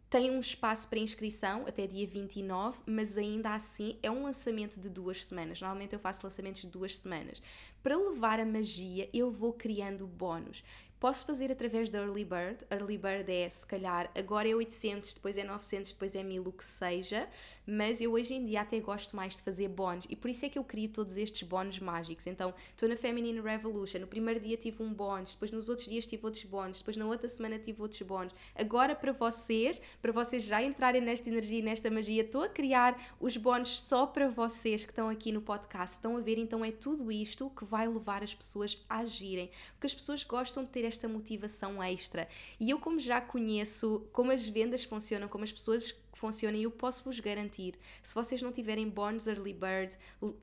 tem um espaço para inscrição até dia 29, mas ainda assim é um lançamento de duas semanas. Normalmente eu faço lançamentos de duas semanas. Para levar a magia, eu vou criando bónus. Posso fazer através da Early Bird. Early Bird é, se calhar, agora é 800, depois é 900, depois é 1000, o que seja. Mas eu hoje em dia até gosto mais de fazer bónus e por isso é que eu crio todos estes bónus mágicos. Então, estou na Feminine Revolution. No primeiro dia tive um bónus, depois nos outros dias tive outros bónus, depois na outra semana tive outros bónus. Agora, para vocês, para vocês já entrarem nesta energia e nesta magia, estou a criar os bónus só para vocês que estão aqui no podcast. Estão a ver? Então, é tudo isto que vai levar as pessoas a agirem. Porque as pessoas gostam de ter esta motivação extra. E eu, como já conheço como as vendas funcionam, como as pessoas funcionam, eu posso vos garantir, se vocês não tiverem bónus early bird,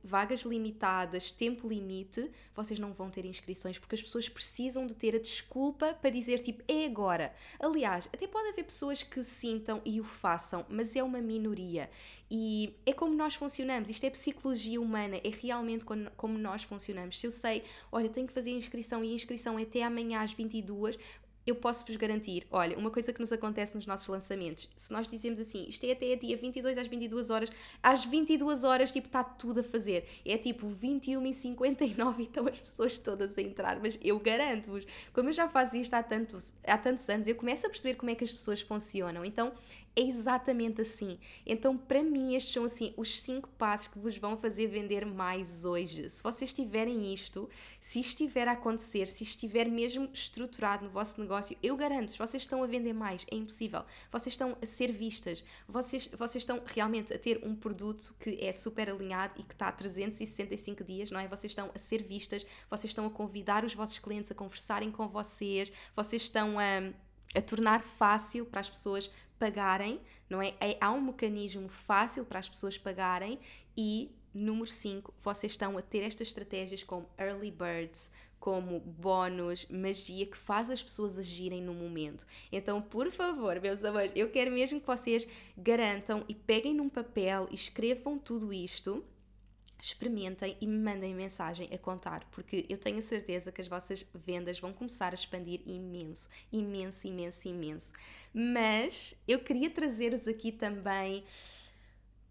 vagas limitadas, tempo limite, vocês não vão ter inscrições, porque as pessoas precisam de ter a desculpa para dizer tipo, é agora. Aliás, até pode haver pessoas que sintam e o façam, mas é uma minoria. E é como nós funcionamos, isto é psicologia humana, é realmente como nós funcionamos. Se eu sei, olha, tenho que fazer a inscrição e a inscrição é até amanhã às 22, eu posso vos garantir, olha, uma coisa que nos acontece nos nossos lançamentos, se nós dizemos assim, isto é até dia 22 às 22 horas, às 22 horas, tipo, está tudo a fazer. É tipo 21 e 59 e estão as pessoas todas a entrar, mas eu garanto-vos, como eu já faço isto há tantos, há tantos anos, eu começo a perceber como é que as pessoas funcionam. Então, É exatamente assim. Então, para mim, estes são assim os cinco passos que vos vão fazer vender mais hoje. Se vocês tiverem isto, se estiver a acontecer, se estiver mesmo estruturado no vosso negócio, eu garanto, vocês estão a vender mais, é impossível. Vocês estão a ser vistas, vocês, vocês estão realmente a ter um produto que é super alinhado e que está a 365 dias, não é? Vocês estão a ser vistas, vocês estão a convidar os vossos clientes a conversarem com vocês, vocês estão a a tornar fácil para as pessoas pagarem, não é? é? Há um mecanismo fácil para as pessoas pagarem e, número 5, vocês estão a ter estas estratégias como early birds, como bónus, magia que faz as pessoas agirem no momento. Então, por favor, meus amores, eu quero mesmo que vocês garantam e peguem num papel e escrevam tudo isto experimentem e me mandem mensagem a contar, porque eu tenho a certeza que as vossas vendas vão começar a expandir imenso, imenso, imenso, imenso. Mas eu queria trazer-vos aqui também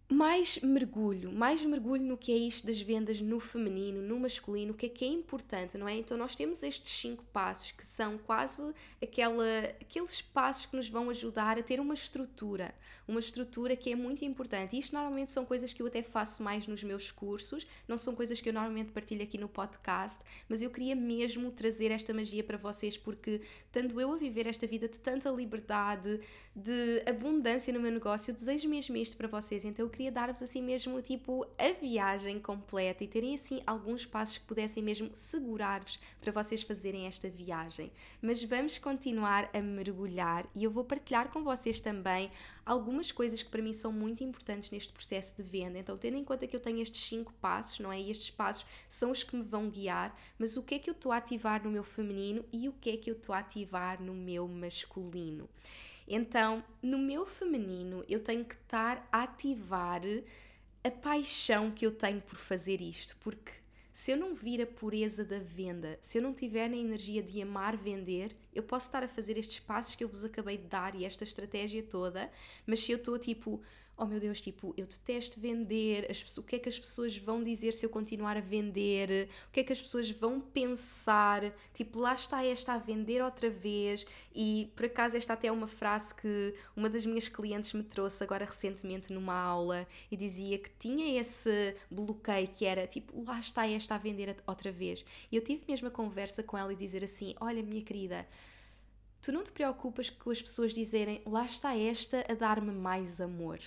mais mergulho, mais mergulho no que é isto das vendas no feminino, no masculino, o que é que é importante, não é? Então nós temos estes cinco passos que são quase aquela, aqueles passos que nos vão ajudar a ter uma estrutura, uma estrutura que é muito importante. Isto normalmente são coisas que eu até faço mais nos meus cursos, não são coisas que eu normalmente partilho aqui no podcast, mas eu queria mesmo trazer esta magia para vocês porque tanto eu a viver esta vida de tanta liberdade, de abundância no meu negócio, eu desejo mesmo isto para vocês. Então queria dar-vos assim mesmo tipo a viagem completa e terem assim alguns passos que pudessem mesmo segurar-vos para vocês fazerem esta viagem. Mas vamos continuar a mergulhar e eu vou partilhar com vocês também algumas coisas que para mim são muito importantes neste processo de venda. Então, tendo em conta que eu tenho estes cinco passos, não é? E estes passos são os que me vão guiar, mas o que é que eu estou a ativar no meu feminino e o que é que eu estou a ativar no meu masculino? Então, no meu feminino, eu tenho que estar a ativar a paixão que eu tenho por fazer isto, porque se eu não vir a pureza da venda, se eu não tiver na energia de amar vender, eu posso estar a fazer estes passos que eu vos acabei de dar e esta estratégia toda, mas se eu estou tipo oh meu Deus, tipo, eu detesto vender, as, o que é que as pessoas vão dizer se eu continuar a vender, o que é que as pessoas vão pensar, tipo, lá está esta a vender outra vez, e por acaso esta até é uma frase que uma das minhas clientes me trouxe agora recentemente numa aula, e dizia que tinha esse bloqueio que era, tipo, lá está esta a vender outra vez, e eu tive mesmo a conversa com ela e dizer assim, olha minha querida, tu não te preocupas com as pessoas dizerem lá está esta a dar-me mais amor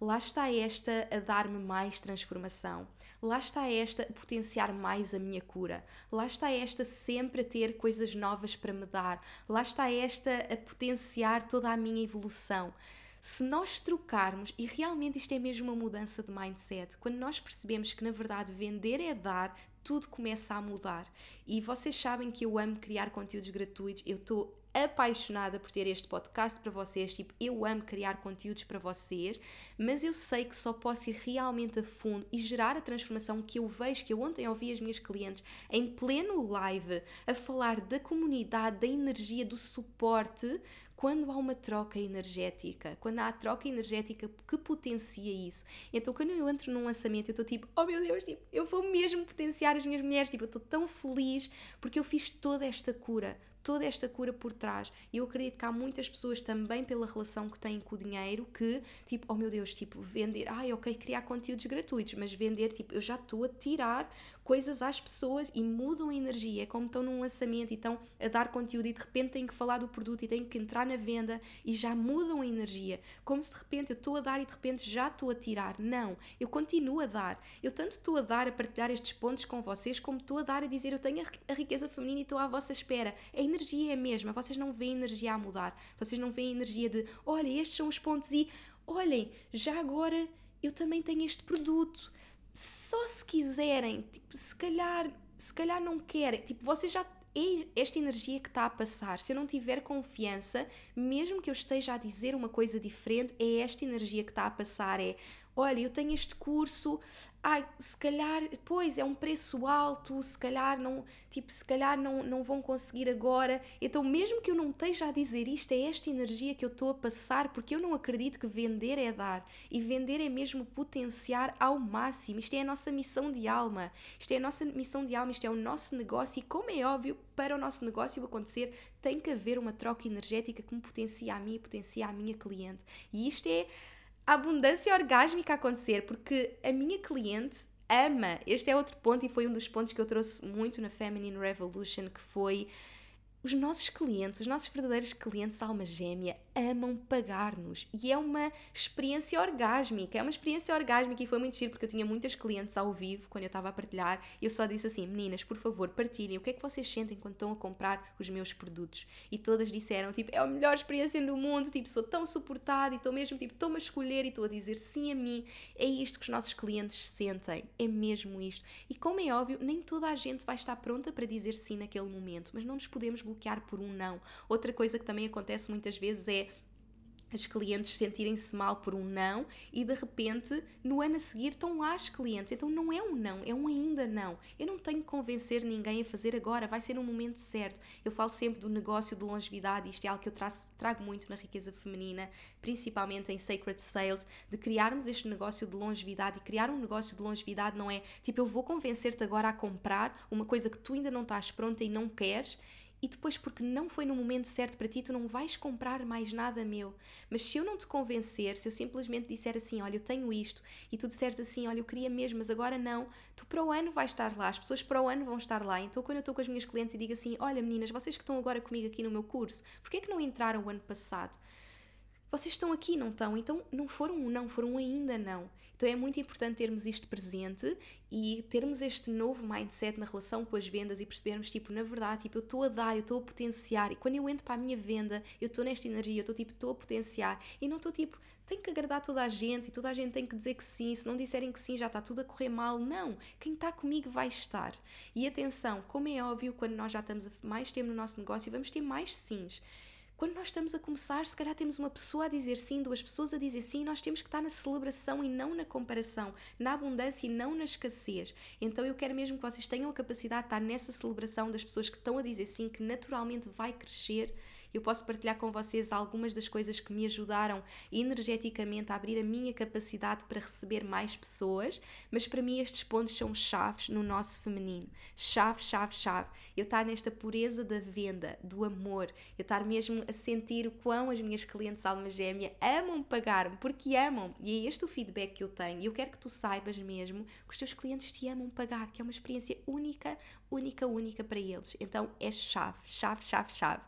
lá está esta a dar-me mais transformação, lá está esta a potenciar mais a minha cura, lá está esta sempre a ter coisas novas para me dar, lá está esta a potenciar toda a minha evolução. Se nós trocarmos, e realmente isto é mesmo uma mudança de mindset, quando nós percebemos que na verdade vender é dar, tudo começa a mudar. E vocês sabem que eu amo criar conteúdos gratuitos, eu estou apaixonada por ter este podcast para vocês. Tipo, eu amo criar conteúdos para vocês, mas eu sei que só posso ir realmente a fundo e gerar a transformação que eu vejo, que eu ontem ouvi as minhas clientes em pleno live a falar da comunidade, da energia, do suporte quando há uma troca energética, quando há a troca energética que potencia isso. Então, quando eu entro num lançamento, eu estou tipo, oh meu Deus, tipo, eu vou mesmo potenciar as minhas mulheres, tipo, eu estou tão feliz porque eu fiz toda esta cura, toda esta cura por trás. E eu acredito que há muitas pessoas também pela relação que têm com o dinheiro que, tipo, oh meu Deus, tipo, vender, ai, ok, criar conteúdos gratuitos, mas vender, tipo, eu já estou a tirar coisas às pessoas e mudam a energia. É como estão num lançamento e estão a dar conteúdo e de repente têm que falar do produto e têm que entrar na venda e já mudam a energia. Como se de repente eu estou a dar e de repente já estou a tirar. Não, eu continuo a dar. Eu tanto estou a dar, a partilhar estes pontos com vocês, como estou a dar a dizer eu tenho a riqueza feminina e estou à vossa espera. A energia é a mesma, vocês não veem energia a mudar, vocês não veem energia de olha, estes são os pontos e olhem, já agora eu também tenho este produto. Só se quiserem, tipo, se calhar, se calhar não querem, tipo, vocês já esta energia que está a passar. Se eu não tiver confiança, mesmo que eu esteja a dizer uma coisa diferente, é esta energia que está a passar. É olha, eu tenho este curso, ai, se calhar, pois, é um preço alto, se calhar não, tipo, se calhar não, não vão conseguir agora. Então, mesmo que eu não esteja a dizer isto, é esta energia que eu estou a passar, porque eu não acredito que vender é dar. E vender é mesmo potenciar ao máximo. Isto é a nossa missão de alma. Isto é a nossa missão de alma, isto é o nosso negócio. E como é óbvio, para o nosso negócio acontecer, tem que haver uma troca energética que me potencia a mim e potencia a minha cliente. E isto é a abundância orgásmica acontecer, porque a minha cliente ama. Este é outro ponto e foi um dos pontos que eu trouxe muito na Feminine Revolution, que foi os nossos clientes, os nossos verdadeiros clientes alma gêmea, amam pagar-nos e é uma experiência orgásmica. É uma experiência orgásmica e foi muito giro porque eu tinha muitas clientes ao vivo quando eu estava a partilhar e eu só disse assim: meninas, por favor, partilhem o que é que vocês sentem quando estão a comprar os meus produtos. E todas disseram: tipo, é a melhor experiência do mundo, tipo, sou tão suportada e estou mesmo, tipo, estou-me a escolher e estou a dizer sim a mim. É isto que os nossos clientes sentem, é mesmo isto. E como é óbvio, nem toda a gente vai estar pronta para dizer sim naquele momento, mas não nos podemos bloquear por um não. Outra coisa que também acontece muitas vezes é as clientes sentirem-se mal por um não e de repente no ano a seguir estão lá as clientes. Então não é um não, é um ainda não. Eu não tenho que convencer ninguém a fazer agora, vai ser um momento certo. Eu falo sempre do negócio de longevidade, isto é algo que eu traço, trago muito na riqueza feminina, principalmente em Sacred Sales, de criarmos este negócio de longevidade e criar um negócio de longevidade não é tipo eu vou convencer-te agora a comprar uma coisa que tu ainda não estás pronta e não queres e depois, porque não foi no momento certo para ti, tu não vais comprar mais nada meu. Mas se eu não te convencer, se eu simplesmente disser assim, olha, eu tenho isto, e tu disseres assim, olha, eu queria mesmo, mas agora não, tu para o ano vais estar lá, as pessoas para o ano vão estar lá. Então, quando eu estou com as minhas clientes e digo assim, olha, meninas, vocês que estão agora comigo aqui no meu curso, porquê é que não entraram o ano passado? Vocês estão aqui, não estão? Então não foram um não, foram ainda não. Então é muito importante termos isto presente e termos este novo mindset na relação com as vendas e percebermos, tipo, na verdade, tipo, eu estou a dar, eu estou a potenciar. E quando eu entro para a minha venda, eu estou nesta energia, eu estou tipo, estou a potenciar. E não estou tipo, tenho que agradar toda a gente e toda a gente tem que dizer que sim. Se não disserem que sim, já está tudo a correr mal. Não. Quem está comigo vai estar. E atenção, como é óbvio, quando nós já estamos mais tempo no nosso negócio, vamos ter mais sims. Quando nós estamos a começar, se calhar temos uma pessoa a dizer sim, duas pessoas a dizer sim, nós temos que estar na celebração e não na comparação, na abundância e não na escassez. Então eu quero mesmo que vocês tenham a capacidade de estar nessa celebração das pessoas que estão a dizer sim, que naturalmente vai crescer eu posso partilhar com vocês algumas das coisas que me ajudaram energeticamente a abrir a minha capacidade para receber mais pessoas, mas para mim estes pontos são chaves no nosso feminino. Chave, chave, chave. Eu estar nesta pureza da venda, do amor, eu estar mesmo a sentir o quão as minhas clientes alma gêmea amam pagar-me, porque amam. E é este o feedback que eu tenho. Eu quero que tu saibas mesmo que os teus clientes te amam pagar, que é uma experiência única, única, única para eles. Então é chave, chave, chave, chave.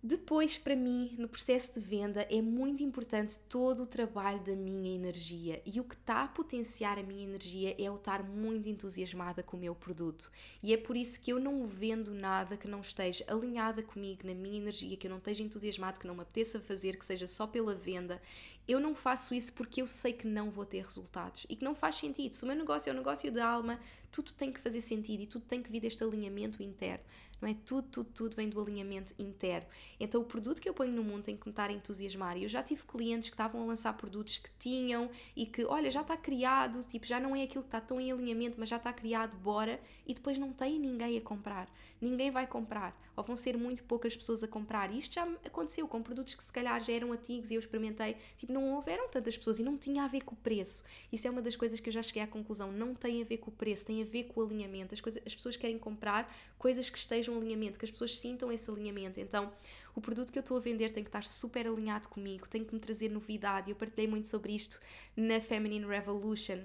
Depois, para mim, no processo de venda, é muito importante todo o trabalho da minha energia. E o que está a potenciar a minha energia é eu estar muito entusiasmada com o meu produto. E é por isso que eu não vendo nada que não esteja alinhada comigo, na minha energia, que eu não esteja entusiasmado, que não me apeteça fazer, que seja só pela venda. Eu não faço isso porque eu sei que não vou ter resultados e que não faz sentido. Se o meu negócio é um negócio de alma, tudo tem que fazer sentido e tudo tem que vir deste alinhamento interno não é? Tudo, tudo, tudo vem do alinhamento interno. Então o produto que eu ponho no mundo tem que me estar a entusiasmar. E eu já tive clientes que estavam a lançar produtos que tinham e que, olha, já está criado, tipo, já não é aquilo que está tão em alinhamento, mas já está criado, bora, e depois não tem ninguém a comprar. Ninguém vai comprar, ou vão ser muito poucas pessoas a comprar. E isto já aconteceu com produtos que se calhar já eram antigos e eu experimentei, tipo, não houveram tantas pessoas e não tinha a ver com o preço. Isso é uma das coisas que eu já cheguei à conclusão, não tem a ver com o preço, tem a ver com o alinhamento. As, coisas, as pessoas querem comprar coisas que estejam alinhamento, que as pessoas sintam esse alinhamento. Então, o produto que eu estou a vender tem que estar super alinhado comigo, tem que me trazer novidade. Eu partilhei muito sobre isto na Feminine Revolution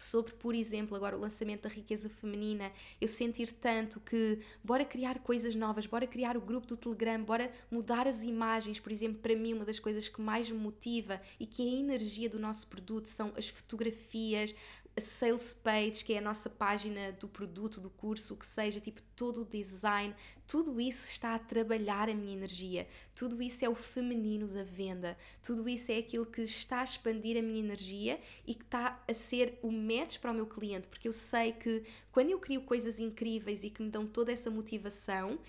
sobre, por exemplo, agora o lançamento da riqueza feminina, eu sentir tanto que bora criar coisas novas, bora criar o grupo do Telegram, bora mudar as imagens, por exemplo, para mim uma das coisas que mais me motiva e que é a energia do nosso produto são as fotografias, a sales page, que é a nossa página do produto, do curso, o que seja, tipo todo o design, tudo isso está a trabalhar a minha energia, tudo isso é o feminino da venda, tudo isso é aquilo que está a expandir a minha energia e que está a ser o match para o meu cliente, porque eu sei que quando eu crio coisas incríveis e que me dão toda essa motivação,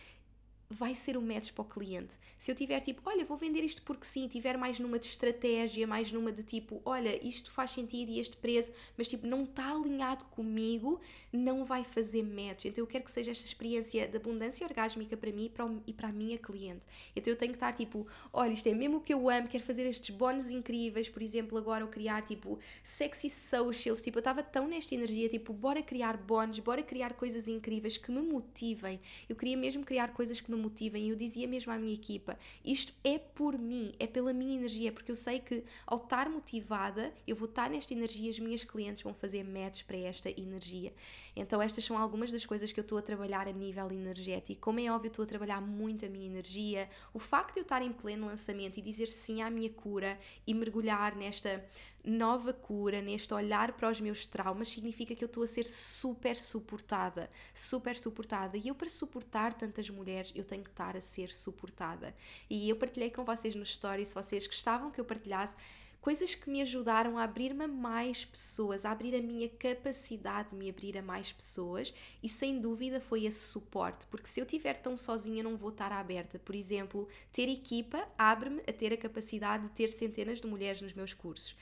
vai ser o match para o cliente. Se eu tiver tipo, olha, vou vender isto porque sim, tiver mais numa de estratégia, mais numa de tipo, olha, isto faz sentido e este preço, mas tipo, não está alinhado comigo, não vai fazer match. Então eu quero que seja esta experiência de abundância orgásmica para mim e para a minha cliente. Então eu tenho que estar tipo, olha, isto é mesmo o que eu amo, quero fazer estes bónus incríveis, por exemplo, agora eu criar tipo sexy socials, tipo, eu estava tão nesta energia, tipo, bora criar bónus, bora criar coisas incríveis que me motivem. Eu queria mesmo criar coisas que me me motivem. Eu dizia mesmo à minha equipa: isto é por mim, é pela minha energia, porque eu sei que ao estar motivada, eu vou estar nesta energia, as minhas clientes vão fazer matches para esta energia. Então, estas são algumas das coisas que eu estou a trabalhar a nível energético. Como é óbvio, estou a trabalhar muito a minha energia. O facto de eu estar em pleno lançamento e dizer sim à minha cura e mergulhar nesta nova cura, neste olhar para os meus traumas, significa que eu estou a ser super suportada, super suportada. E eu, para suportar tantas mulheres, eu tenho que estar a ser suportada. E eu partilhei com vocês no story, se vocês gostavam que eu partilhasse, coisas que me ajudaram a abrir-me a mais pessoas, a abrir a minha capacidade de me abrir a mais pessoas e sem dúvida foi esse suporte, porque se eu estiver tão sozinha não vou estar aberta. Por exemplo, ter equipa abre-me a ter a capacidade de ter centenas de mulheres nos meus cursos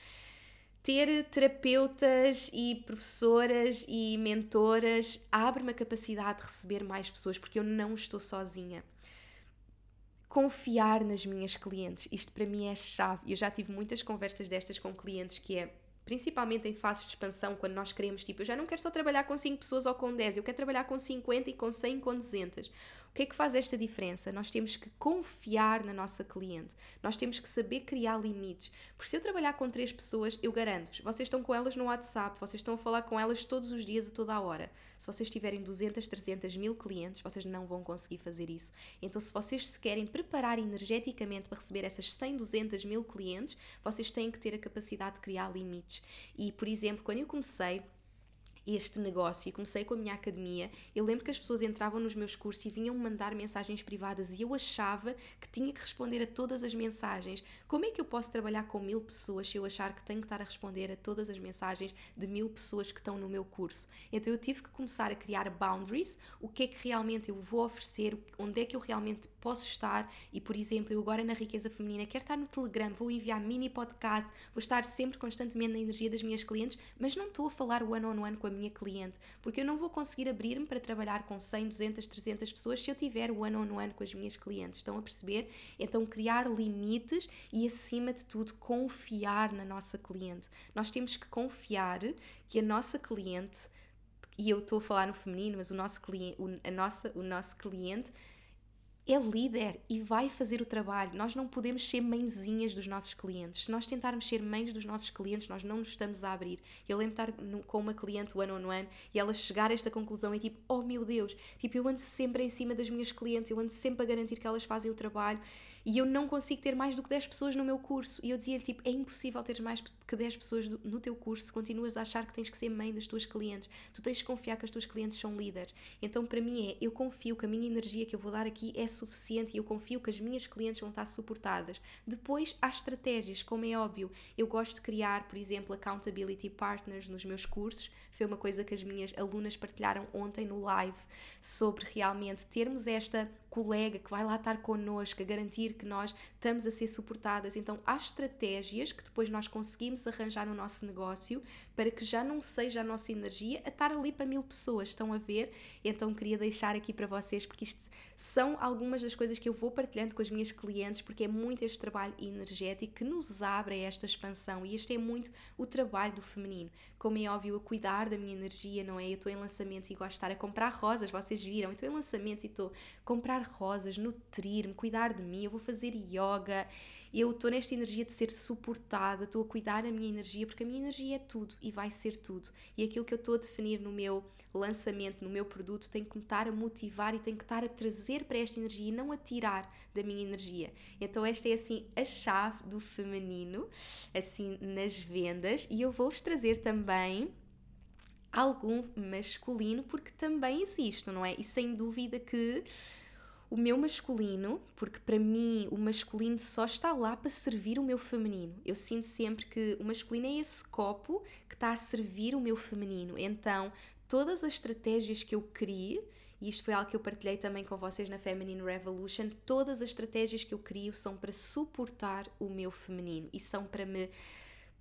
ter terapeutas e professoras e mentoras abre-me a capacidade de receber mais pessoas, porque eu não estou sozinha. Confiar nas minhas clientes, isto para mim é chave. Eu já tive muitas conversas destas com clientes que é principalmente em fases de expansão, quando nós queremos, tipo, eu já não quero só trabalhar com 5 pessoas ou com 10, eu quero trabalhar com 50 e com 100 e com 200. O que é que faz esta diferença? Nós temos que confiar na nossa cliente, nós temos que saber criar limites. Porque se eu trabalhar com três pessoas, eu garanto-vos, vocês estão com elas no WhatsApp, vocês estão a falar com elas todos os dias, a toda a hora. Se vocês tiverem 200, 300 mil clientes, vocês não vão conseguir fazer isso. Então, se vocês se querem preparar energeticamente para receber essas 100, 200 mil clientes, vocês têm que ter a capacidade de criar limites. E, por exemplo, quando eu comecei, este negócio e comecei com a minha academia, eu lembro que as pessoas entravam nos meus cursos e vinham mandar mensagens privadas e eu achava que tinha que responder a todas as mensagens. Como é que eu posso trabalhar com mil pessoas se eu achar que tenho que estar a responder a todas as mensagens de mil pessoas que estão no meu curso? Então eu tive que começar a criar boundaries, o que é que realmente eu vou oferecer, onde é que eu realmente posso estar e, por exemplo, eu agora na Riqueza Feminina quero estar no Telegram, vou enviar mini podcast, vou estar sempre constantemente na energia das minhas clientes, mas não estou a falar one-on-one -on com a minha cliente, porque eu não vou conseguir abrir-me para trabalhar com 100, 200, 300 pessoas se eu tiver one-on-one -on -one com as minhas clientes. Estão a perceber? Então, criar limites e, acima de tudo, confiar na nossa cliente. Nós temos que confiar que a nossa cliente e eu estou a falar no feminino, mas o nosso cliente, a nossa, o nosso cliente é líder e vai fazer o trabalho. Nós não podemos ser mãezinhas dos nossos clientes. Se nós tentarmos ser mães dos nossos clientes, nós não nos estamos a abrir. Eu lembro de estar com uma cliente one on one e ela chegar a esta conclusão e tipo, oh meu Deus, tipo, eu ando sempre em cima das minhas clientes, eu ando sempre a garantir que elas fazem o trabalho e eu não consigo ter mais do que 10 pessoas no meu curso. E eu dizia-lhe, tipo, é impossível ter mais que 10 pessoas no teu curso se continuas a achar que tens que ser mãe das tuas clientes. Tu tens de confiar que as tuas clientes são líderes. Então, para mim é, eu confio que a minha energia que eu vou dar aqui é suficiente e eu confio que as minhas clientes vão estar suportadas. Depois, há estratégias, como é óbvio. Eu gosto de criar, por exemplo, accountability partners nos meus cursos. Foi uma coisa que as minhas alunas partilharam ontem no live sobre realmente termos esta colega que vai lá estar connosco, a garantir que nós estamos a ser suportadas. Então, há estratégias que depois nós conseguimos arranjar no nosso negócio para que já não seja a nossa energia a estar ali para mil pessoas. Estão a ver? Então, queria deixar aqui para vocês, porque isto são algumas das coisas que eu vou partilhando com as minhas clientes, porque é muito este trabalho energético que nos abre a esta expansão e este é muito o trabalho do feminino. Como é óbvio, a cuidar da minha energia, não é? Eu estou em lançamentos e gosto de estar a comprar rosas, vocês viram? Estou em lançamentos e estou a comprar rosas, nutrir-me, cuidar de mim, eu vou fazer yoga, eu estou nesta energia de ser suportada, estou a cuidar da minha energia, porque a minha energia é tudo e vai ser tudo. E aquilo que eu estou a definir no meu lançamento, no meu produto, tem que me estar a motivar e tem que estar a trazer para esta energia e não a tirar da minha energia. Então, esta é assim a chave do feminino, assim nas vendas, e eu vou-vos trazer também algum masculino, porque também existe, não é? E sem dúvida que o meu masculino, porque para mim o masculino só está lá para servir o meu feminino. Eu sinto sempre que o masculino é esse copo que está a servir o meu feminino. Então, todas as estratégias que eu crie e isto foi algo que eu partilhei também com vocês na Feminine Revolution, todas as estratégias que eu crio são para suportar o meu feminino e são para me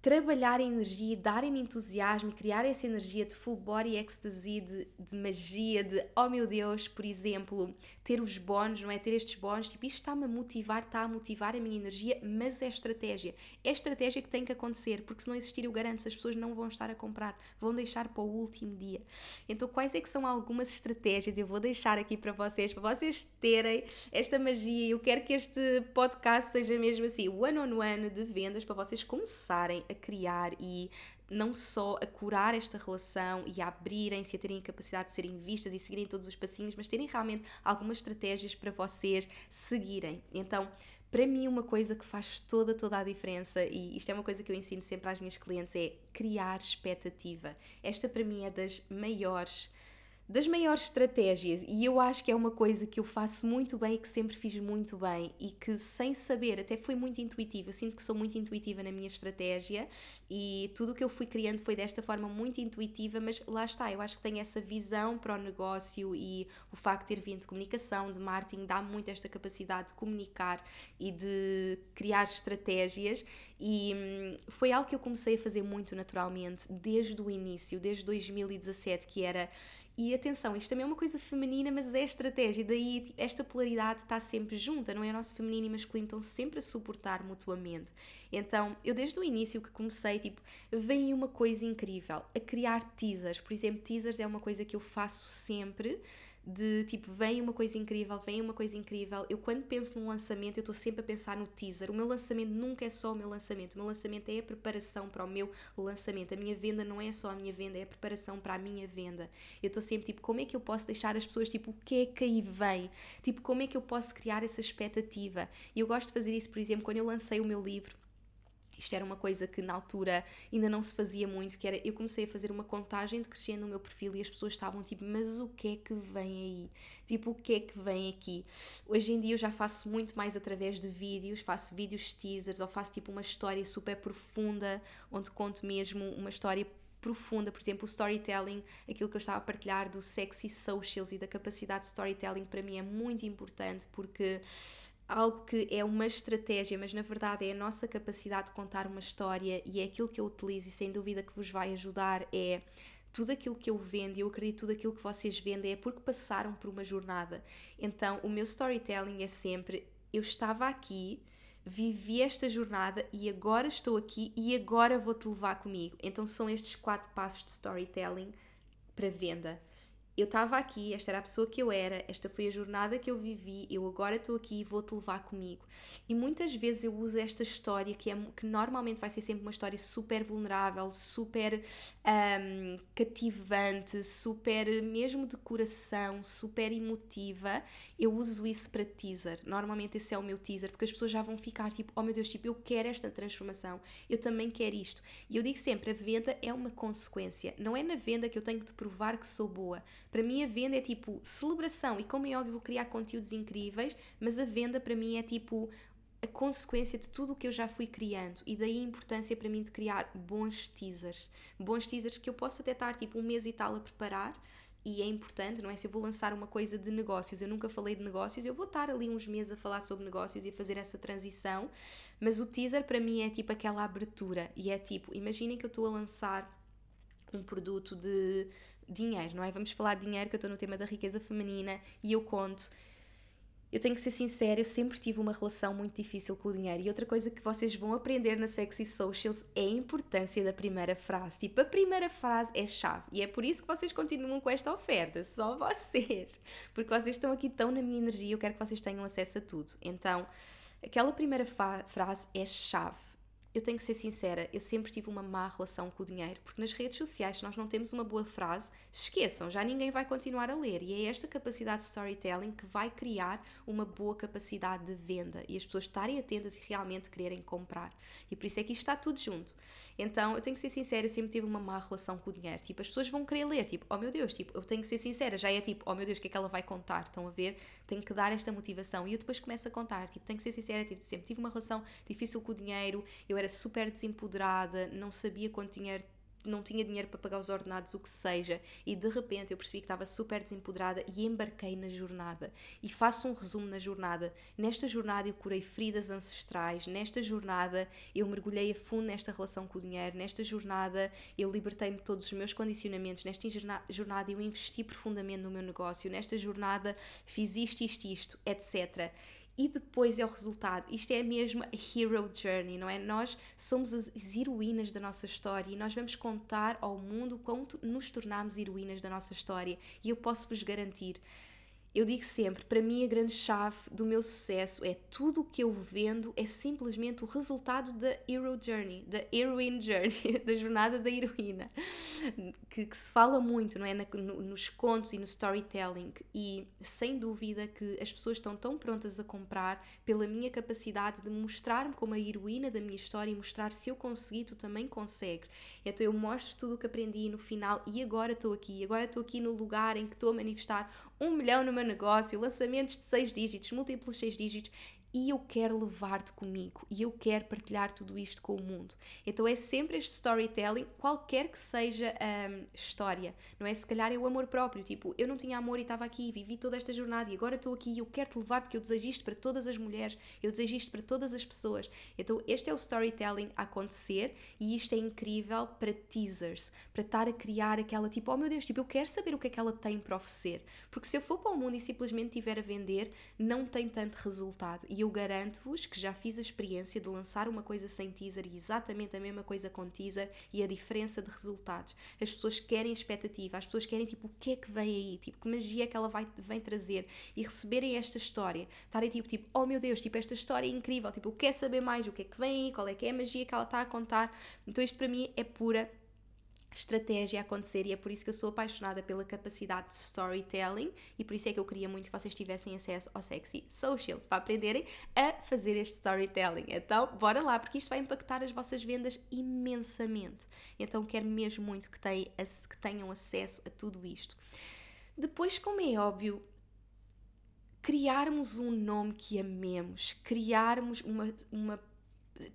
trabalhar a energia, darem-me entusiasmo e criar essa energia de full body ecstasy, de, de, magia, de oh meu Deus, por exemplo, ter os bónus, não é? Ter estes bónus, tipo, isto está-me a motivar, está a motivar a minha energia, mas é estratégia. É estratégia que tem que acontecer, porque se não existir, eu garanto, as pessoas não vão estar a comprar, vão deixar para o último dia. Então, quais é que são algumas estratégias? Eu vou deixar aqui para vocês, para vocês terem esta magia. Eu quero que este podcast seja mesmo assim, one-on-one -on -one de vendas, para vocês começarem a criar e não só a curar esta relação e a abrirem-se, a terem a capacidade de serem vistas e seguirem todos os passinhos, mas terem realmente algumas estratégias para vocês seguirem. Então, para mim, uma coisa que faz toda, toda a diferença, e isto é uma coisa que eu ensino sempre às minhas clientes, é criar expectativa. Esta, para mim, é das maiores das maiores estratégias, e eu acho que é uma coisa que eu faço muito bem e que sempre fiz muito bem e que sem saber, até foi muito intuitiva. Sinto que sou muito intuitiva na minha estratégia e tudo o que eu fui criando foi desta forma muito intuitiva, mas lá está, eu acho que tenho essa visão para o negócio e o facto de ter vindo de comunicação, de marketing, dá muito esta capacidade de comunicar e de criar estratégias e hum, foi algo que eu comecei a fazer muito naturalmente desde o início, desde 2017, que era e atenção, isto também é uma coisa feminina, mas é estratégia, daí esta polaridade está sempre junta, não é? O nosso feminino e masculino estão sempre a suportar mutuamente. Então, eu desde o início que comecei, tipo, vem uma coisa incrível, a criar teasers. Por exemplo, teasers é uma coisa que eu faço sempre de tipo, vem uma coisa incrível, vem uma coisa incrível. Eu quando penso num lançamento, eu estou sempre a pensar no teaser. O meu lançamento nunca é só o meu lançamento. O meu lançamento é a preparação para o meu lançamento. A minha venda não é só a minha venda, é a preparação para a minha venda. Eu estou sempre tipo, como é que eu posso deixar as pessoas tipo, o que é que aí vem? Tipo, como é que eu posso criar essa expectativa? E eu gosto de fazer isso, por exemplo, quando eu lancei o meu livro isto era uma coisa que na altura ainda não se fazia muito, que era eu comecei a fazer uma contagem de crescendo no meu perfil e as pessoas estavam tipo, mas o que é que vem aí? Tipo, o que é que vem aqui? Hoje em dia eu já faço muito mais através de vídeos, faço vídeos teasers ou faço tipo uma história super profunda, onde conto mesmo uma história profunda, por exemplo, o storytelling, aquilo que eu estava a partilhar do sexy socials e da capacidade de storytelling para mim é muito importante porque algo que é uma estratégia, mas na verdade é a nossa capacidade de contar uma história e é aquilo que eu utilizo e sem dúvida que vos vai ajudar é tudo aquilo que eu vendo, e eu acredito tudo aquilo que vocês vendem é porque passaram por uma jornada. Então, o meu storytelling é sempre eu estava aqui, vivi esta jornada e agora estou aqui e agora vou-te levar comigo. Então, são estes quatro passos de storytelling para venda eu estava aqui, esta era a pessoa que eu era, esta foi a jornada que eu vivi, eu agora estou aqui e vou-te levar comigo. E muitas vezes eu uso esta história que, é, que normalmente vai ser sempre uma história super vulnerável, super um, cativante, super mesmo de coração, super emotiva. Eu uso isso para teaser. Normalmente esse é o meu teaser, porque as pessoas já vão ficar tipo, oh meu Deus, tipo, eu quero esta transformação, eu também quero isto. E eu digo sempre, a venda é uma consequência. Não é na venda que eu tenho de provar que sou boa para mim a venda é tipo celebração. E como é óbvio vou criar conteúdos incríveis, mas a venda para mim é tipo a consequência de tudo o que eu já fui criando. E daí a importância para mim de criar bons teasers. Bons teasers que eu posso até estar tipo um mês e tal a preparar. E é importante, não é? Se eu vou lançar uma coisa de negócios, eu nunca falei de negócios, eu vou estar ali uns meses a falar sobre negócios e a fazer essa transição, mas o teaser para mim é tipo aquela abertura. E é tipo, imaginem que eu estou a lançar um produto de dinheiro, não é? Vamos falar de dinheiro, que eu estou no tema da riqueza feminina e eu conto. Eu tenho que ser sincera, eu sempre tive uma relação muito difícil com o dinheiro. E outra coisa que vocês vão aprender na Sexy Socials é a importância da primeira frase. Tipo, a primeira frase é chave. E é por isso que vocês continuam com esta oferta, só vocês. Porque vocês estão aqui tão na minha energia, eu quero que vocês tenham acesso a tudo. Então, aquela primeira frase é chave eu tenho que ser sincera, eu sempre tive uma má relação com o dinheiro, porque nas redes sociais, se nós não temos uma boa frase, esqueçam, já ninguém vai continuar a ler. E é esta capacidade de storytelling que vai criar uma boa capacidade de venda e as pessoas estarem atentas e realmente quererem comprar. E por isso é que isto está tudo junto. Então, eu tenho que ser sincera, eu sempre tive uma má relação com o dinheiro. Tipo, as pessoas vão querer ler, tipo, oh meu Deus, tipo, eu tenho que ser sincera, já é tipo, oh meu Deus, o que é que ela vai contar? Estão a ver? Tenho que dar esta motivação. E eu depois começo a contar, tipo, tenho que ser sincera, tipo, sempre tive uma relação difícil com o dinheiro, eu era super desempoderada, não sabia quanto dinheiro não tinha dinheiro para pagar os ordenados, o que seja, e de repente eu percebi que estava super desempoderada e embarquei na jornada. E faço um resumo na jornada. Nesta jornada eu curei feridas ancestrais, nesta jornada eu mergulhei a fundo nesta relação com o dinheiro, nesta jornada eu libertei-me de todos os meus condicionamentos, nesta jornada eu investi profundamente no meu negócio, nesta jornada fiz isto, isto, isto, etc e depois é o resultado. Isto é mesmo a hero journey, não é? Nós somos as heroínas da nossa história e nós vamos contar ao mundo quanto nos tornamos heroínas da nossa história. E eu posso vos garantir eu digo sempre, para mim a grande chave do meu sucesso é tudo o que eu vendo é simplesmente o resultado da Hero Journey, da Heroine Journey, da jornada da heroína, que, que se fala muito, não é, Na, no, nos contos e no storytelling. E sem dúvida que as pessoas estão tão prontas a comprar pela minha capacidade de mostrar-me como a heroína da minha história e mostrar se eu conseguir, tu também consegues. Então eu mostro tudo o que aprendi no final e agora estou aqui, agora estou aqui no lugar em que estou a manifestar um milhão no meu negócio, lançamentos de seis dígitos, múltiplos seis dígitos e eu quero levar-te comigo e eu quero partilhar tudo isto com o mundo. Então é sempre este storytelling, qualquer que seja a um, história, não é? Se calhar é o amor próprio, tipo, eu não tinha amor e estava aqui, vivi toda esta jornada e agora estou aqui e eu quero te levar porque eu desejo isto para todas as mulheres, eu desejo isto para todas as pessoas. Então este é o storytelling a acontecer e isto é incrível para teasers, para estar a criar aquela tipo, oh meu Deus, tipo, eu quero saber o que é que ela tem para oferecer, porque se eu for para o mundo e simplesmente estiver a vender, não tem tanto resultado. E eu garanto-vos que já fiz a experiência de lançar uma coisa sem teaser e exatamente a mesma coisa com teaser e a diferença de resultados. As pessoas querem expectativa, as pessoas querem tipo o que é que vem aí, tipo que magia é que ela vai, vem trazer e receberem esta história, estarem tipo, tipo, oh meu Deus, tipo esta história é incrível, tipo, eu quero saber mais, o que é que vem aí, qual é que é a magia que ela está a contar. Então isto para mim é pura estratégia a acontecer e é por isso que eu sou apaixonada pela capacidade de storytelling e por isso é que eu queria muito que vocês tivessem acesso ao Sexy Socials para aprenderem a fazer este storytelling. Então, bora lá, porque isto vai impactar as vossas vendas imensamente. Então, quero mesmo muito que, tenham acesso a tudo isto. Depois, como é óbvio, criarmos um nome que amemos, criarmos uma, uma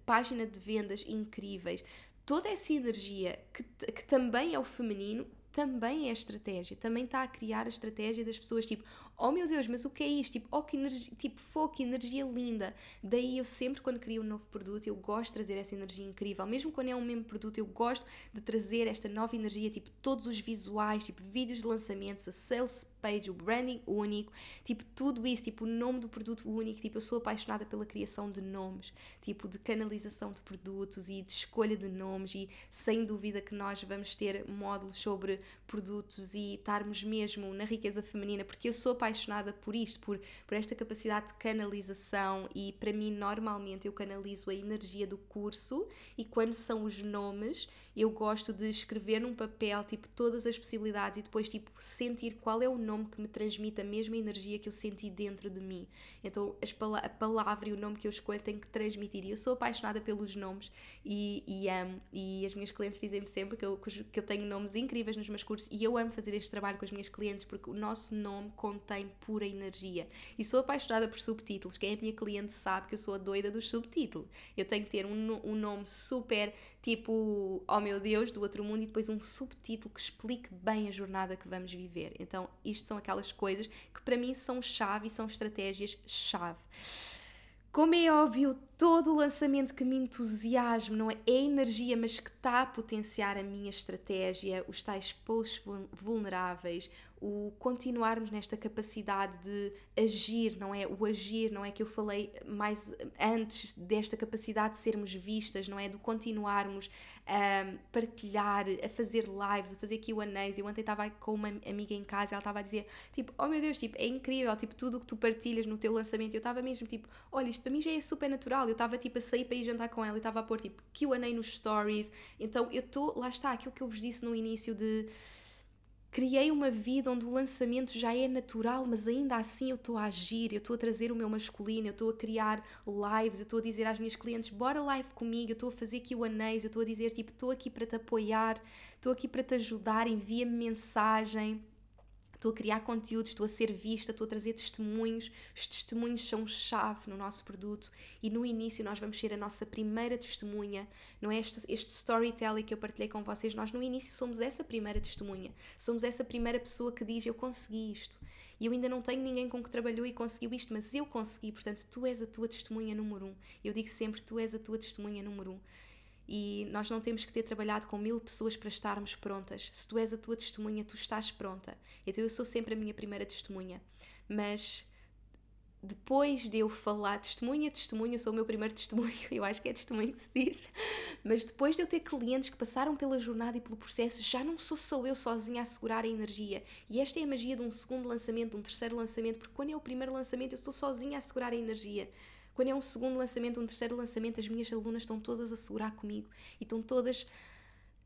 página de vendas incríveis, toda essa energia que, que também é o feminino também é estratégia, também está a criar a estratégia das pessoas, tipo, oh meu Deus, mas o que é isto? Tipo, oh que energia, tipo, fogo, que energia linda. Daí eu sempre, quando crio um novo produto, eu gosto de trazer essa energia incrível. Mesmo quando é um mesmo produto, eu gosto de trazer esta nova energia, tipo, todos os visuais, tipo, vídeos de lançamentos, a sales page, o branding único, tipo, tudo isso, tipo, o nome do produto único. Tipo, eu sou apaixonada pela criação de nomes, tipo, de canalização de produtos e de escolha de nomes. E sem dúvida que nós vamos ter módulos sobre produtos e estarmos mesmo na riqueza feminina, porque eu sou apaixonada apaixonada por isto, por, por esta capacidade de canalização e para mim normalmente eu canalizo a energia do curso e quando são os nomes eu gosto de escrever num papel tipo todas as possibilidades e depois tipo sentir qual é o nome que me transmite a mesma energia que eu senti dentro de mim. Então as, a palavra e o nome que eu escolho tem que transmitir e eu sou apaixonada pelos nomes e, e amo e as minhas clientes dizem-me sempre que eu, que eu tenho nomes incríveis nos meus cursos e eu amo fazer este trabalho com as minhas clientes porque o nosso nome contém tem pura energia. E sou apaixonada por subtítulos. Quem é minha cliente sabe que eu sou a doida dos subtítulos. Eu tenho que ter um, um nome super tipo, oh meu Deus, do outro mundo e depois um subtítulo que explique bem a jornada que vamos viver. Então, isto são aquelas coisas que para mim são chave e são estratégias chave. Como é óbvio, todo o lançamento que me entusiasma, não é? É energia, mas que está a potenciar a minha estratégia, os tais posts vulneráveis, o continuarmos nesta capacidade de agir, não é? O agir, não é? Que eu falei mais antes desta capacidade de sermos vistas, não é? Do continuarmos a partilhar, a fazer lives, a fazer QAs. Eu ontem estava com uma amiga em casa e ela estava a dizer, tipo, oh meu Deus, tipo, é incrível, tipo, tudo o que tu partilhas no teu lançamento. Eu estava mesmo, tipo, olha, isto para mim já é super natural. Eu estava, tipo, a sair para ir jantar com ela e estava a pôr, tipo, QA nos stories. Então eu estou, lá está, aquilo que eu vos disse no início de criei uma vida onde o lançamento já é natural, mas ainda assim eu estou a agir, eu estou a trazer o meu masculino, eu estou a criar lives, eu estou a dizer às minhas clientes, bora live comigo, eu estou a fazer Q&As, eu estou a dizer tipo, estou aqui para te apoiar, estou aqui para te ajudar, envia-me mensagem. Estou a criar conteúdos, estou a ser vista, estou a trazer testemunhos. Os testemunhos são chave no nosso produto e no início nós vamos ser a nossa primeira testemunha. Não é este, este storytelling que eu partilhei com vocês? Nós no início somos essa primeira testemunha. Somos essa primeira pessoa que diz: Eu consegui isto. E eu ainda não tenho ninguém com que trabalhou e conseguiu isto, mas eu consegui. Portanto, tu és a tua testemunha número um. Eu digo sempre: Tu és a tua testemunha número um e nós não temos que ter trabalhado com mil pessoas para estarmos prontas. Se tu és a tua testemunha, tu estás pronta. Então eu sou sempre a minha primeira testemunha. Mas depois de eu falar testemunha, testemunha, sou o meu primeiro testemunho, eu acho que é testemunho que se diz, mas depois de eu ter clientes que passaram pela jornada e pelo processo, já não sou só eu sozinha a segurar a energia. E esta é a magia de um segundo lançamento, de um terceiro lançamento, porque quando é o primeiro lançamento eu estou sozinha a segurar a energia. Quando é um segundo lançamento, um terceiro lançamento, as minhas alunas estão todas a segurar comigo e estão todas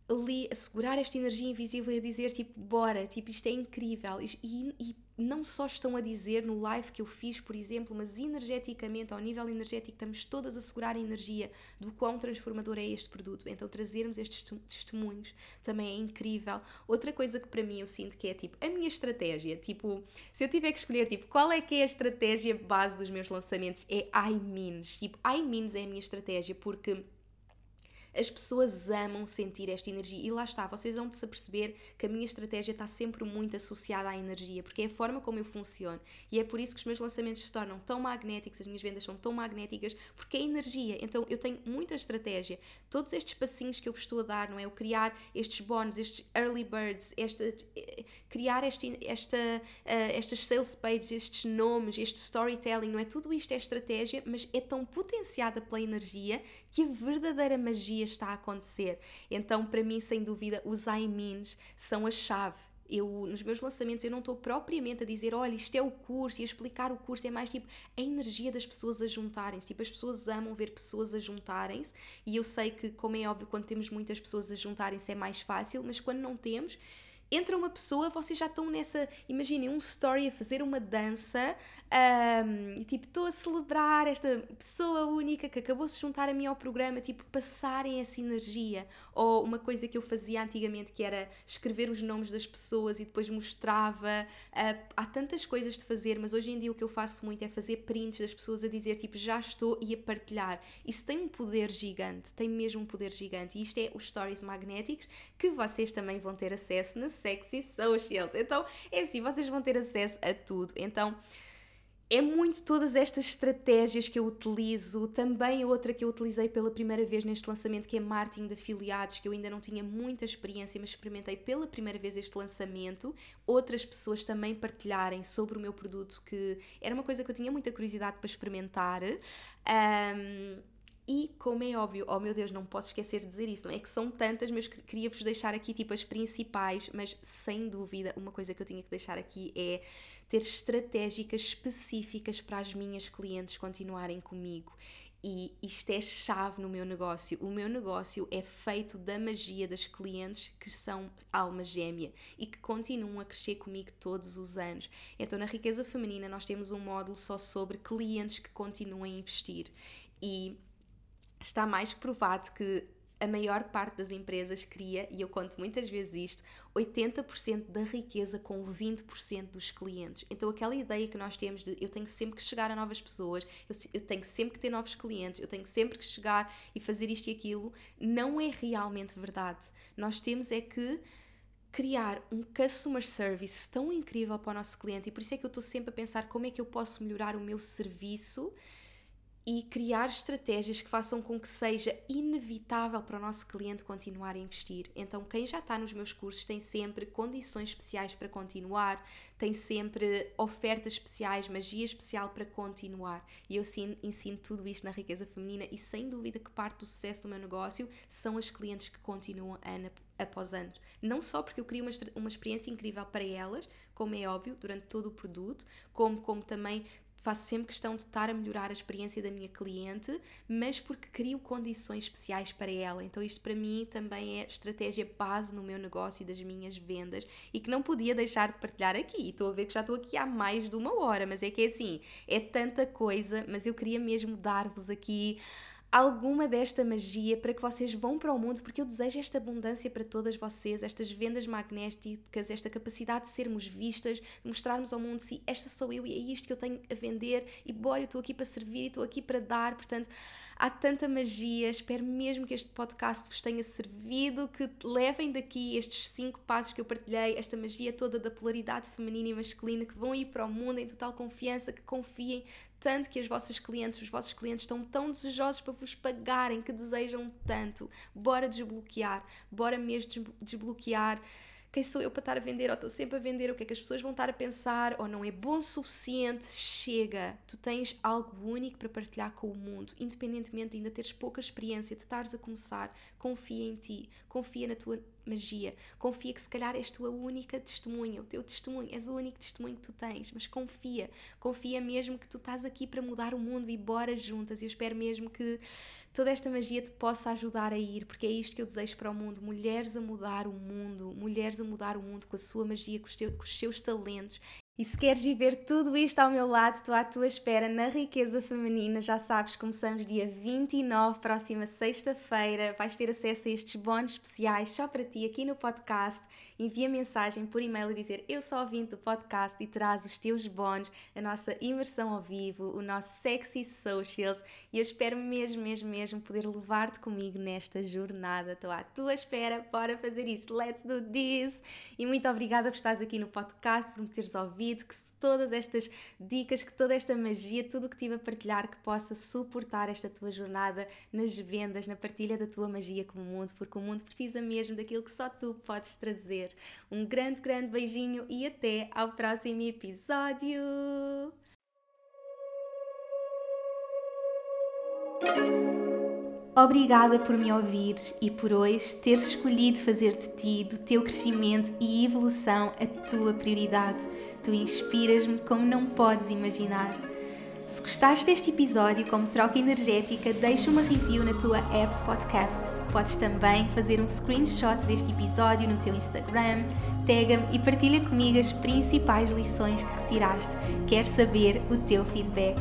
ali a segurar esta energia invisível e a dizer tipo, bora, tipo, isto é incrível. E, e, não só estão a dizer no live que eu fiz, por exemplo, mas energeticamente, ao nível energético, estamos todas a segurar a energia do quão transformador é este produto. Então, trazermos estes testemunhos também é incrível. Outra coisa que para mim eu sinto que é tipo a minha estratégia, tipo, se eu tiver que escolher, tipo, qual é que é a estratégia base dos meus lançamentos, é I means. Tipo, I means é a minha estratégia porque as pessoas amam sentir esta energia e lá está, vocês vão se aperceber que a minha estratégia está sempre muito associada à energia, porque é a forma como eu funciono e é por isso que os meus lançamentos se tornam tão magnéticos, as minhas vendas são tão magnéticas, porque é energia. Então eu tenho muita estratégia. Todos estes passinhos que eu vos estou a dar, não é? Eu criar estes bónus, estes early birds, esta, criar esta, esta, uh, estas sales pages, estes nomes, este storytelling, não é? Tudo isto é estratégia, mas é tão potenciada pela energia que a verdadeira magia está a acontecer. Então, para mim, sem dúvida, os I means são a chave eu nos meus lançamentos eu não estou propriamente a dizer olha isto é o curso e a explicar o curso é mais tipo a energia das pessoas a juntarem-se tipo as pessoas amam ver pessoas a juntarem-se e eu sei que como é óbvio quando temos muitas pessoas a juntarem-se é mais fácil mas quando não temos entra uma pessoa, vocês já estão nessa. Imaginem um story a fazer uma dança um, tipo, estou a celebrar esta pessoa única que acabou de se juntar a mim ao programa, tipo, passarem essa energia. Ou uma coisa que eu fazia antigamente que era escrever os nomes das pessoas e depois mostrava. Uh, há tantas coisas de fazer, mas hoje em dia o que eu faço muito é fazer prints das pessoas a dizer, tipo, já estou e a partilhar. Isso tem um poder gigante, tem mesmo um poder gigante. E isto é os stories magnéticos que vocês também vão ter acesso na Sexy Socials. Então, é assim, vocês vão ter acesso a tudo. Então, é muito todas estas estratégias que eu utilizo. Também outra que eu utilizei pela primeira vez neste lançamento, que é marketing de afiliados, que eu ainda não tinha muita experiência, mas experimentei pela primeira vez este lançamento. Outras pessoas também partilharem sobre o meu produto, que era uma coisa que eu tinha muita curiosidade para experimentar. Um, e, como é óbvio, oh meu Deus, não posso esquecer de dizer isso, não é que são tantas, mas queria-vos deixar aqui tipo as principais, mas sem dúvida, uma coisa que eu tinha que deixar aqui é ter estratégicas específicas para as minhas clientes continuarem comigo. E isto é chave no meu negócio. O meu negócio é feito da magia das clientes que são alma gêmea e que continuam a crescer comigo todos os anos. Então, na riqueza feminina, nós temos um módulo só sobre clientes que continuam a investir. E está mais provado que a maior parte das empresas cria, e eu conto muitas vezes isto, 80% da riqueza com 20% dos clientes. Então, aquela ideia que nós temos de eu tenho sempre que chegar a novas pessoas, eu, eu tenho sempre que ter novos clientes, eu tenho sempre que chegar e fazer isto e aquilo, não é realmente verdade. Nós temos é que criar um customer service tão incrível para o nosso cliente, e por isso é que eu estou sempre a pensar como é que eu posso melhorar o meu serviço e criar estratégias que façam com que seja inevitável para o nosso cliente continuar a investir. Então, quem já está nos meus cursos tem sempre condições especiais para continuar, tem sempre ofertas especiais, magia especial para continuar. E eu sim, ensino tudo isto na riqueza feminina e sem dúvida que parte do sucesso do meu negócio são as clientes que continuam ano após ano. Não só porque eu crio uma, uma experiência incrível para elas, como é óbvio, durante todo o produto, como, como também faço sempre questão de estar a melhorar a experiência da minha cliente, mas porque crio condições especiais para ela. Então, isto para mim também é estratégia base no meu negócio e das minhas vendas e que não podia deixar de partilhar aqui. Estou a ver que já estou aqui há mais de uma hora, mas é que é assim, é tanta coisa, mas eu queria mesmo dar-vos aqui alguma desta magia para que vocês vão para o mundo, porque eu desejo esta abundância para todas vocês, estas vendas magnéticas, esta capacidade de sermos vistas, de mostrarmos ao mundo se esta sou eu e é isto que eu tenho a vender e bora, eu estou aqui para servir e estou aqui para dar, portanto há tanta magia. Espero mesmo que este podcast vos tenha servido, que levem daqui estes cinco passos que eu partilhei, esta magia toda da polaridade feminina e masculina, que vão ir para o mundo em total confiança, que confiem tanto que as vossas clientes, os vossos clientes estão tão desejosos para vos pagarem, que desejam tanto. Bora desbloquear, bora mesmo desbloquear. Quem sou eu para estar a vender, ou estou sempre a vender, o que é que as pessoas vão estar a pensar, ou não é bom o suficiente, chega. Tu tens algo único para partilhar com o mundo, independentemente de ainda teres pouca experiência, de estares a começar, confia em ti, confia na tua magia, confia que se calhar és tu a única testemunha, o teu testemunho, és o único testemunho que tu tens, mas confia, confia mesmo que tu estás aqui para mudar o mundo e bora juntas, e eu espero mesmo que toda esta magia te possa ajudar a ir, porque é isto que eu desejo para o mundo: mulheres a mudar o mundo, mulheres a mudar o mundo com a sua magia, com os, teus, com os seus talentos. E se queres viver tudo isto ao meu lado, estou à tua espera na Riqueza Feminina. Já sabes, começamos dia 29, próxima sexta-feira. Vais ter acesso a estes bónus especiais só para ti aqui no podcast. Envia mensagem por e-mail e dizer eu sou ouvinte do podcast e traz os teus bónus, a nossa imersão ao vivo, o nosso Sexy Socials. E eu espero mesmo, mesmo, mesmo poder levar-te comigo nesta jornada. Estou à tua espera. Bora fazer isto. Let's do this! E muito obrigada por estares aqui no podcast, por me teres ouvido que todas estas dicas, que toda esta magia, tudo o que tive a partilhar, que possa suportar esta tua jornada nas vendas, na partilha da tua magia com o mundo, porque o mundo precisa mesmo daquilo que só tu podes trazer. Um grande, grande beijinho e até ao próximo episódio! Obrigada por me ouvires e por hoje teres escolhido fazer de ti, do teu crescimento e evolução, a tua prioridade. Tu inspiras-me como não podes imaginar. Se gostaste deste episódio como troca energética, deixa uma review na tua app de podcasts. Podes também fazer um screenshot deste episódio no teu Instagram, tag-me e partilha comigo as principais lições que retiraste. Quero saber o teu feedback.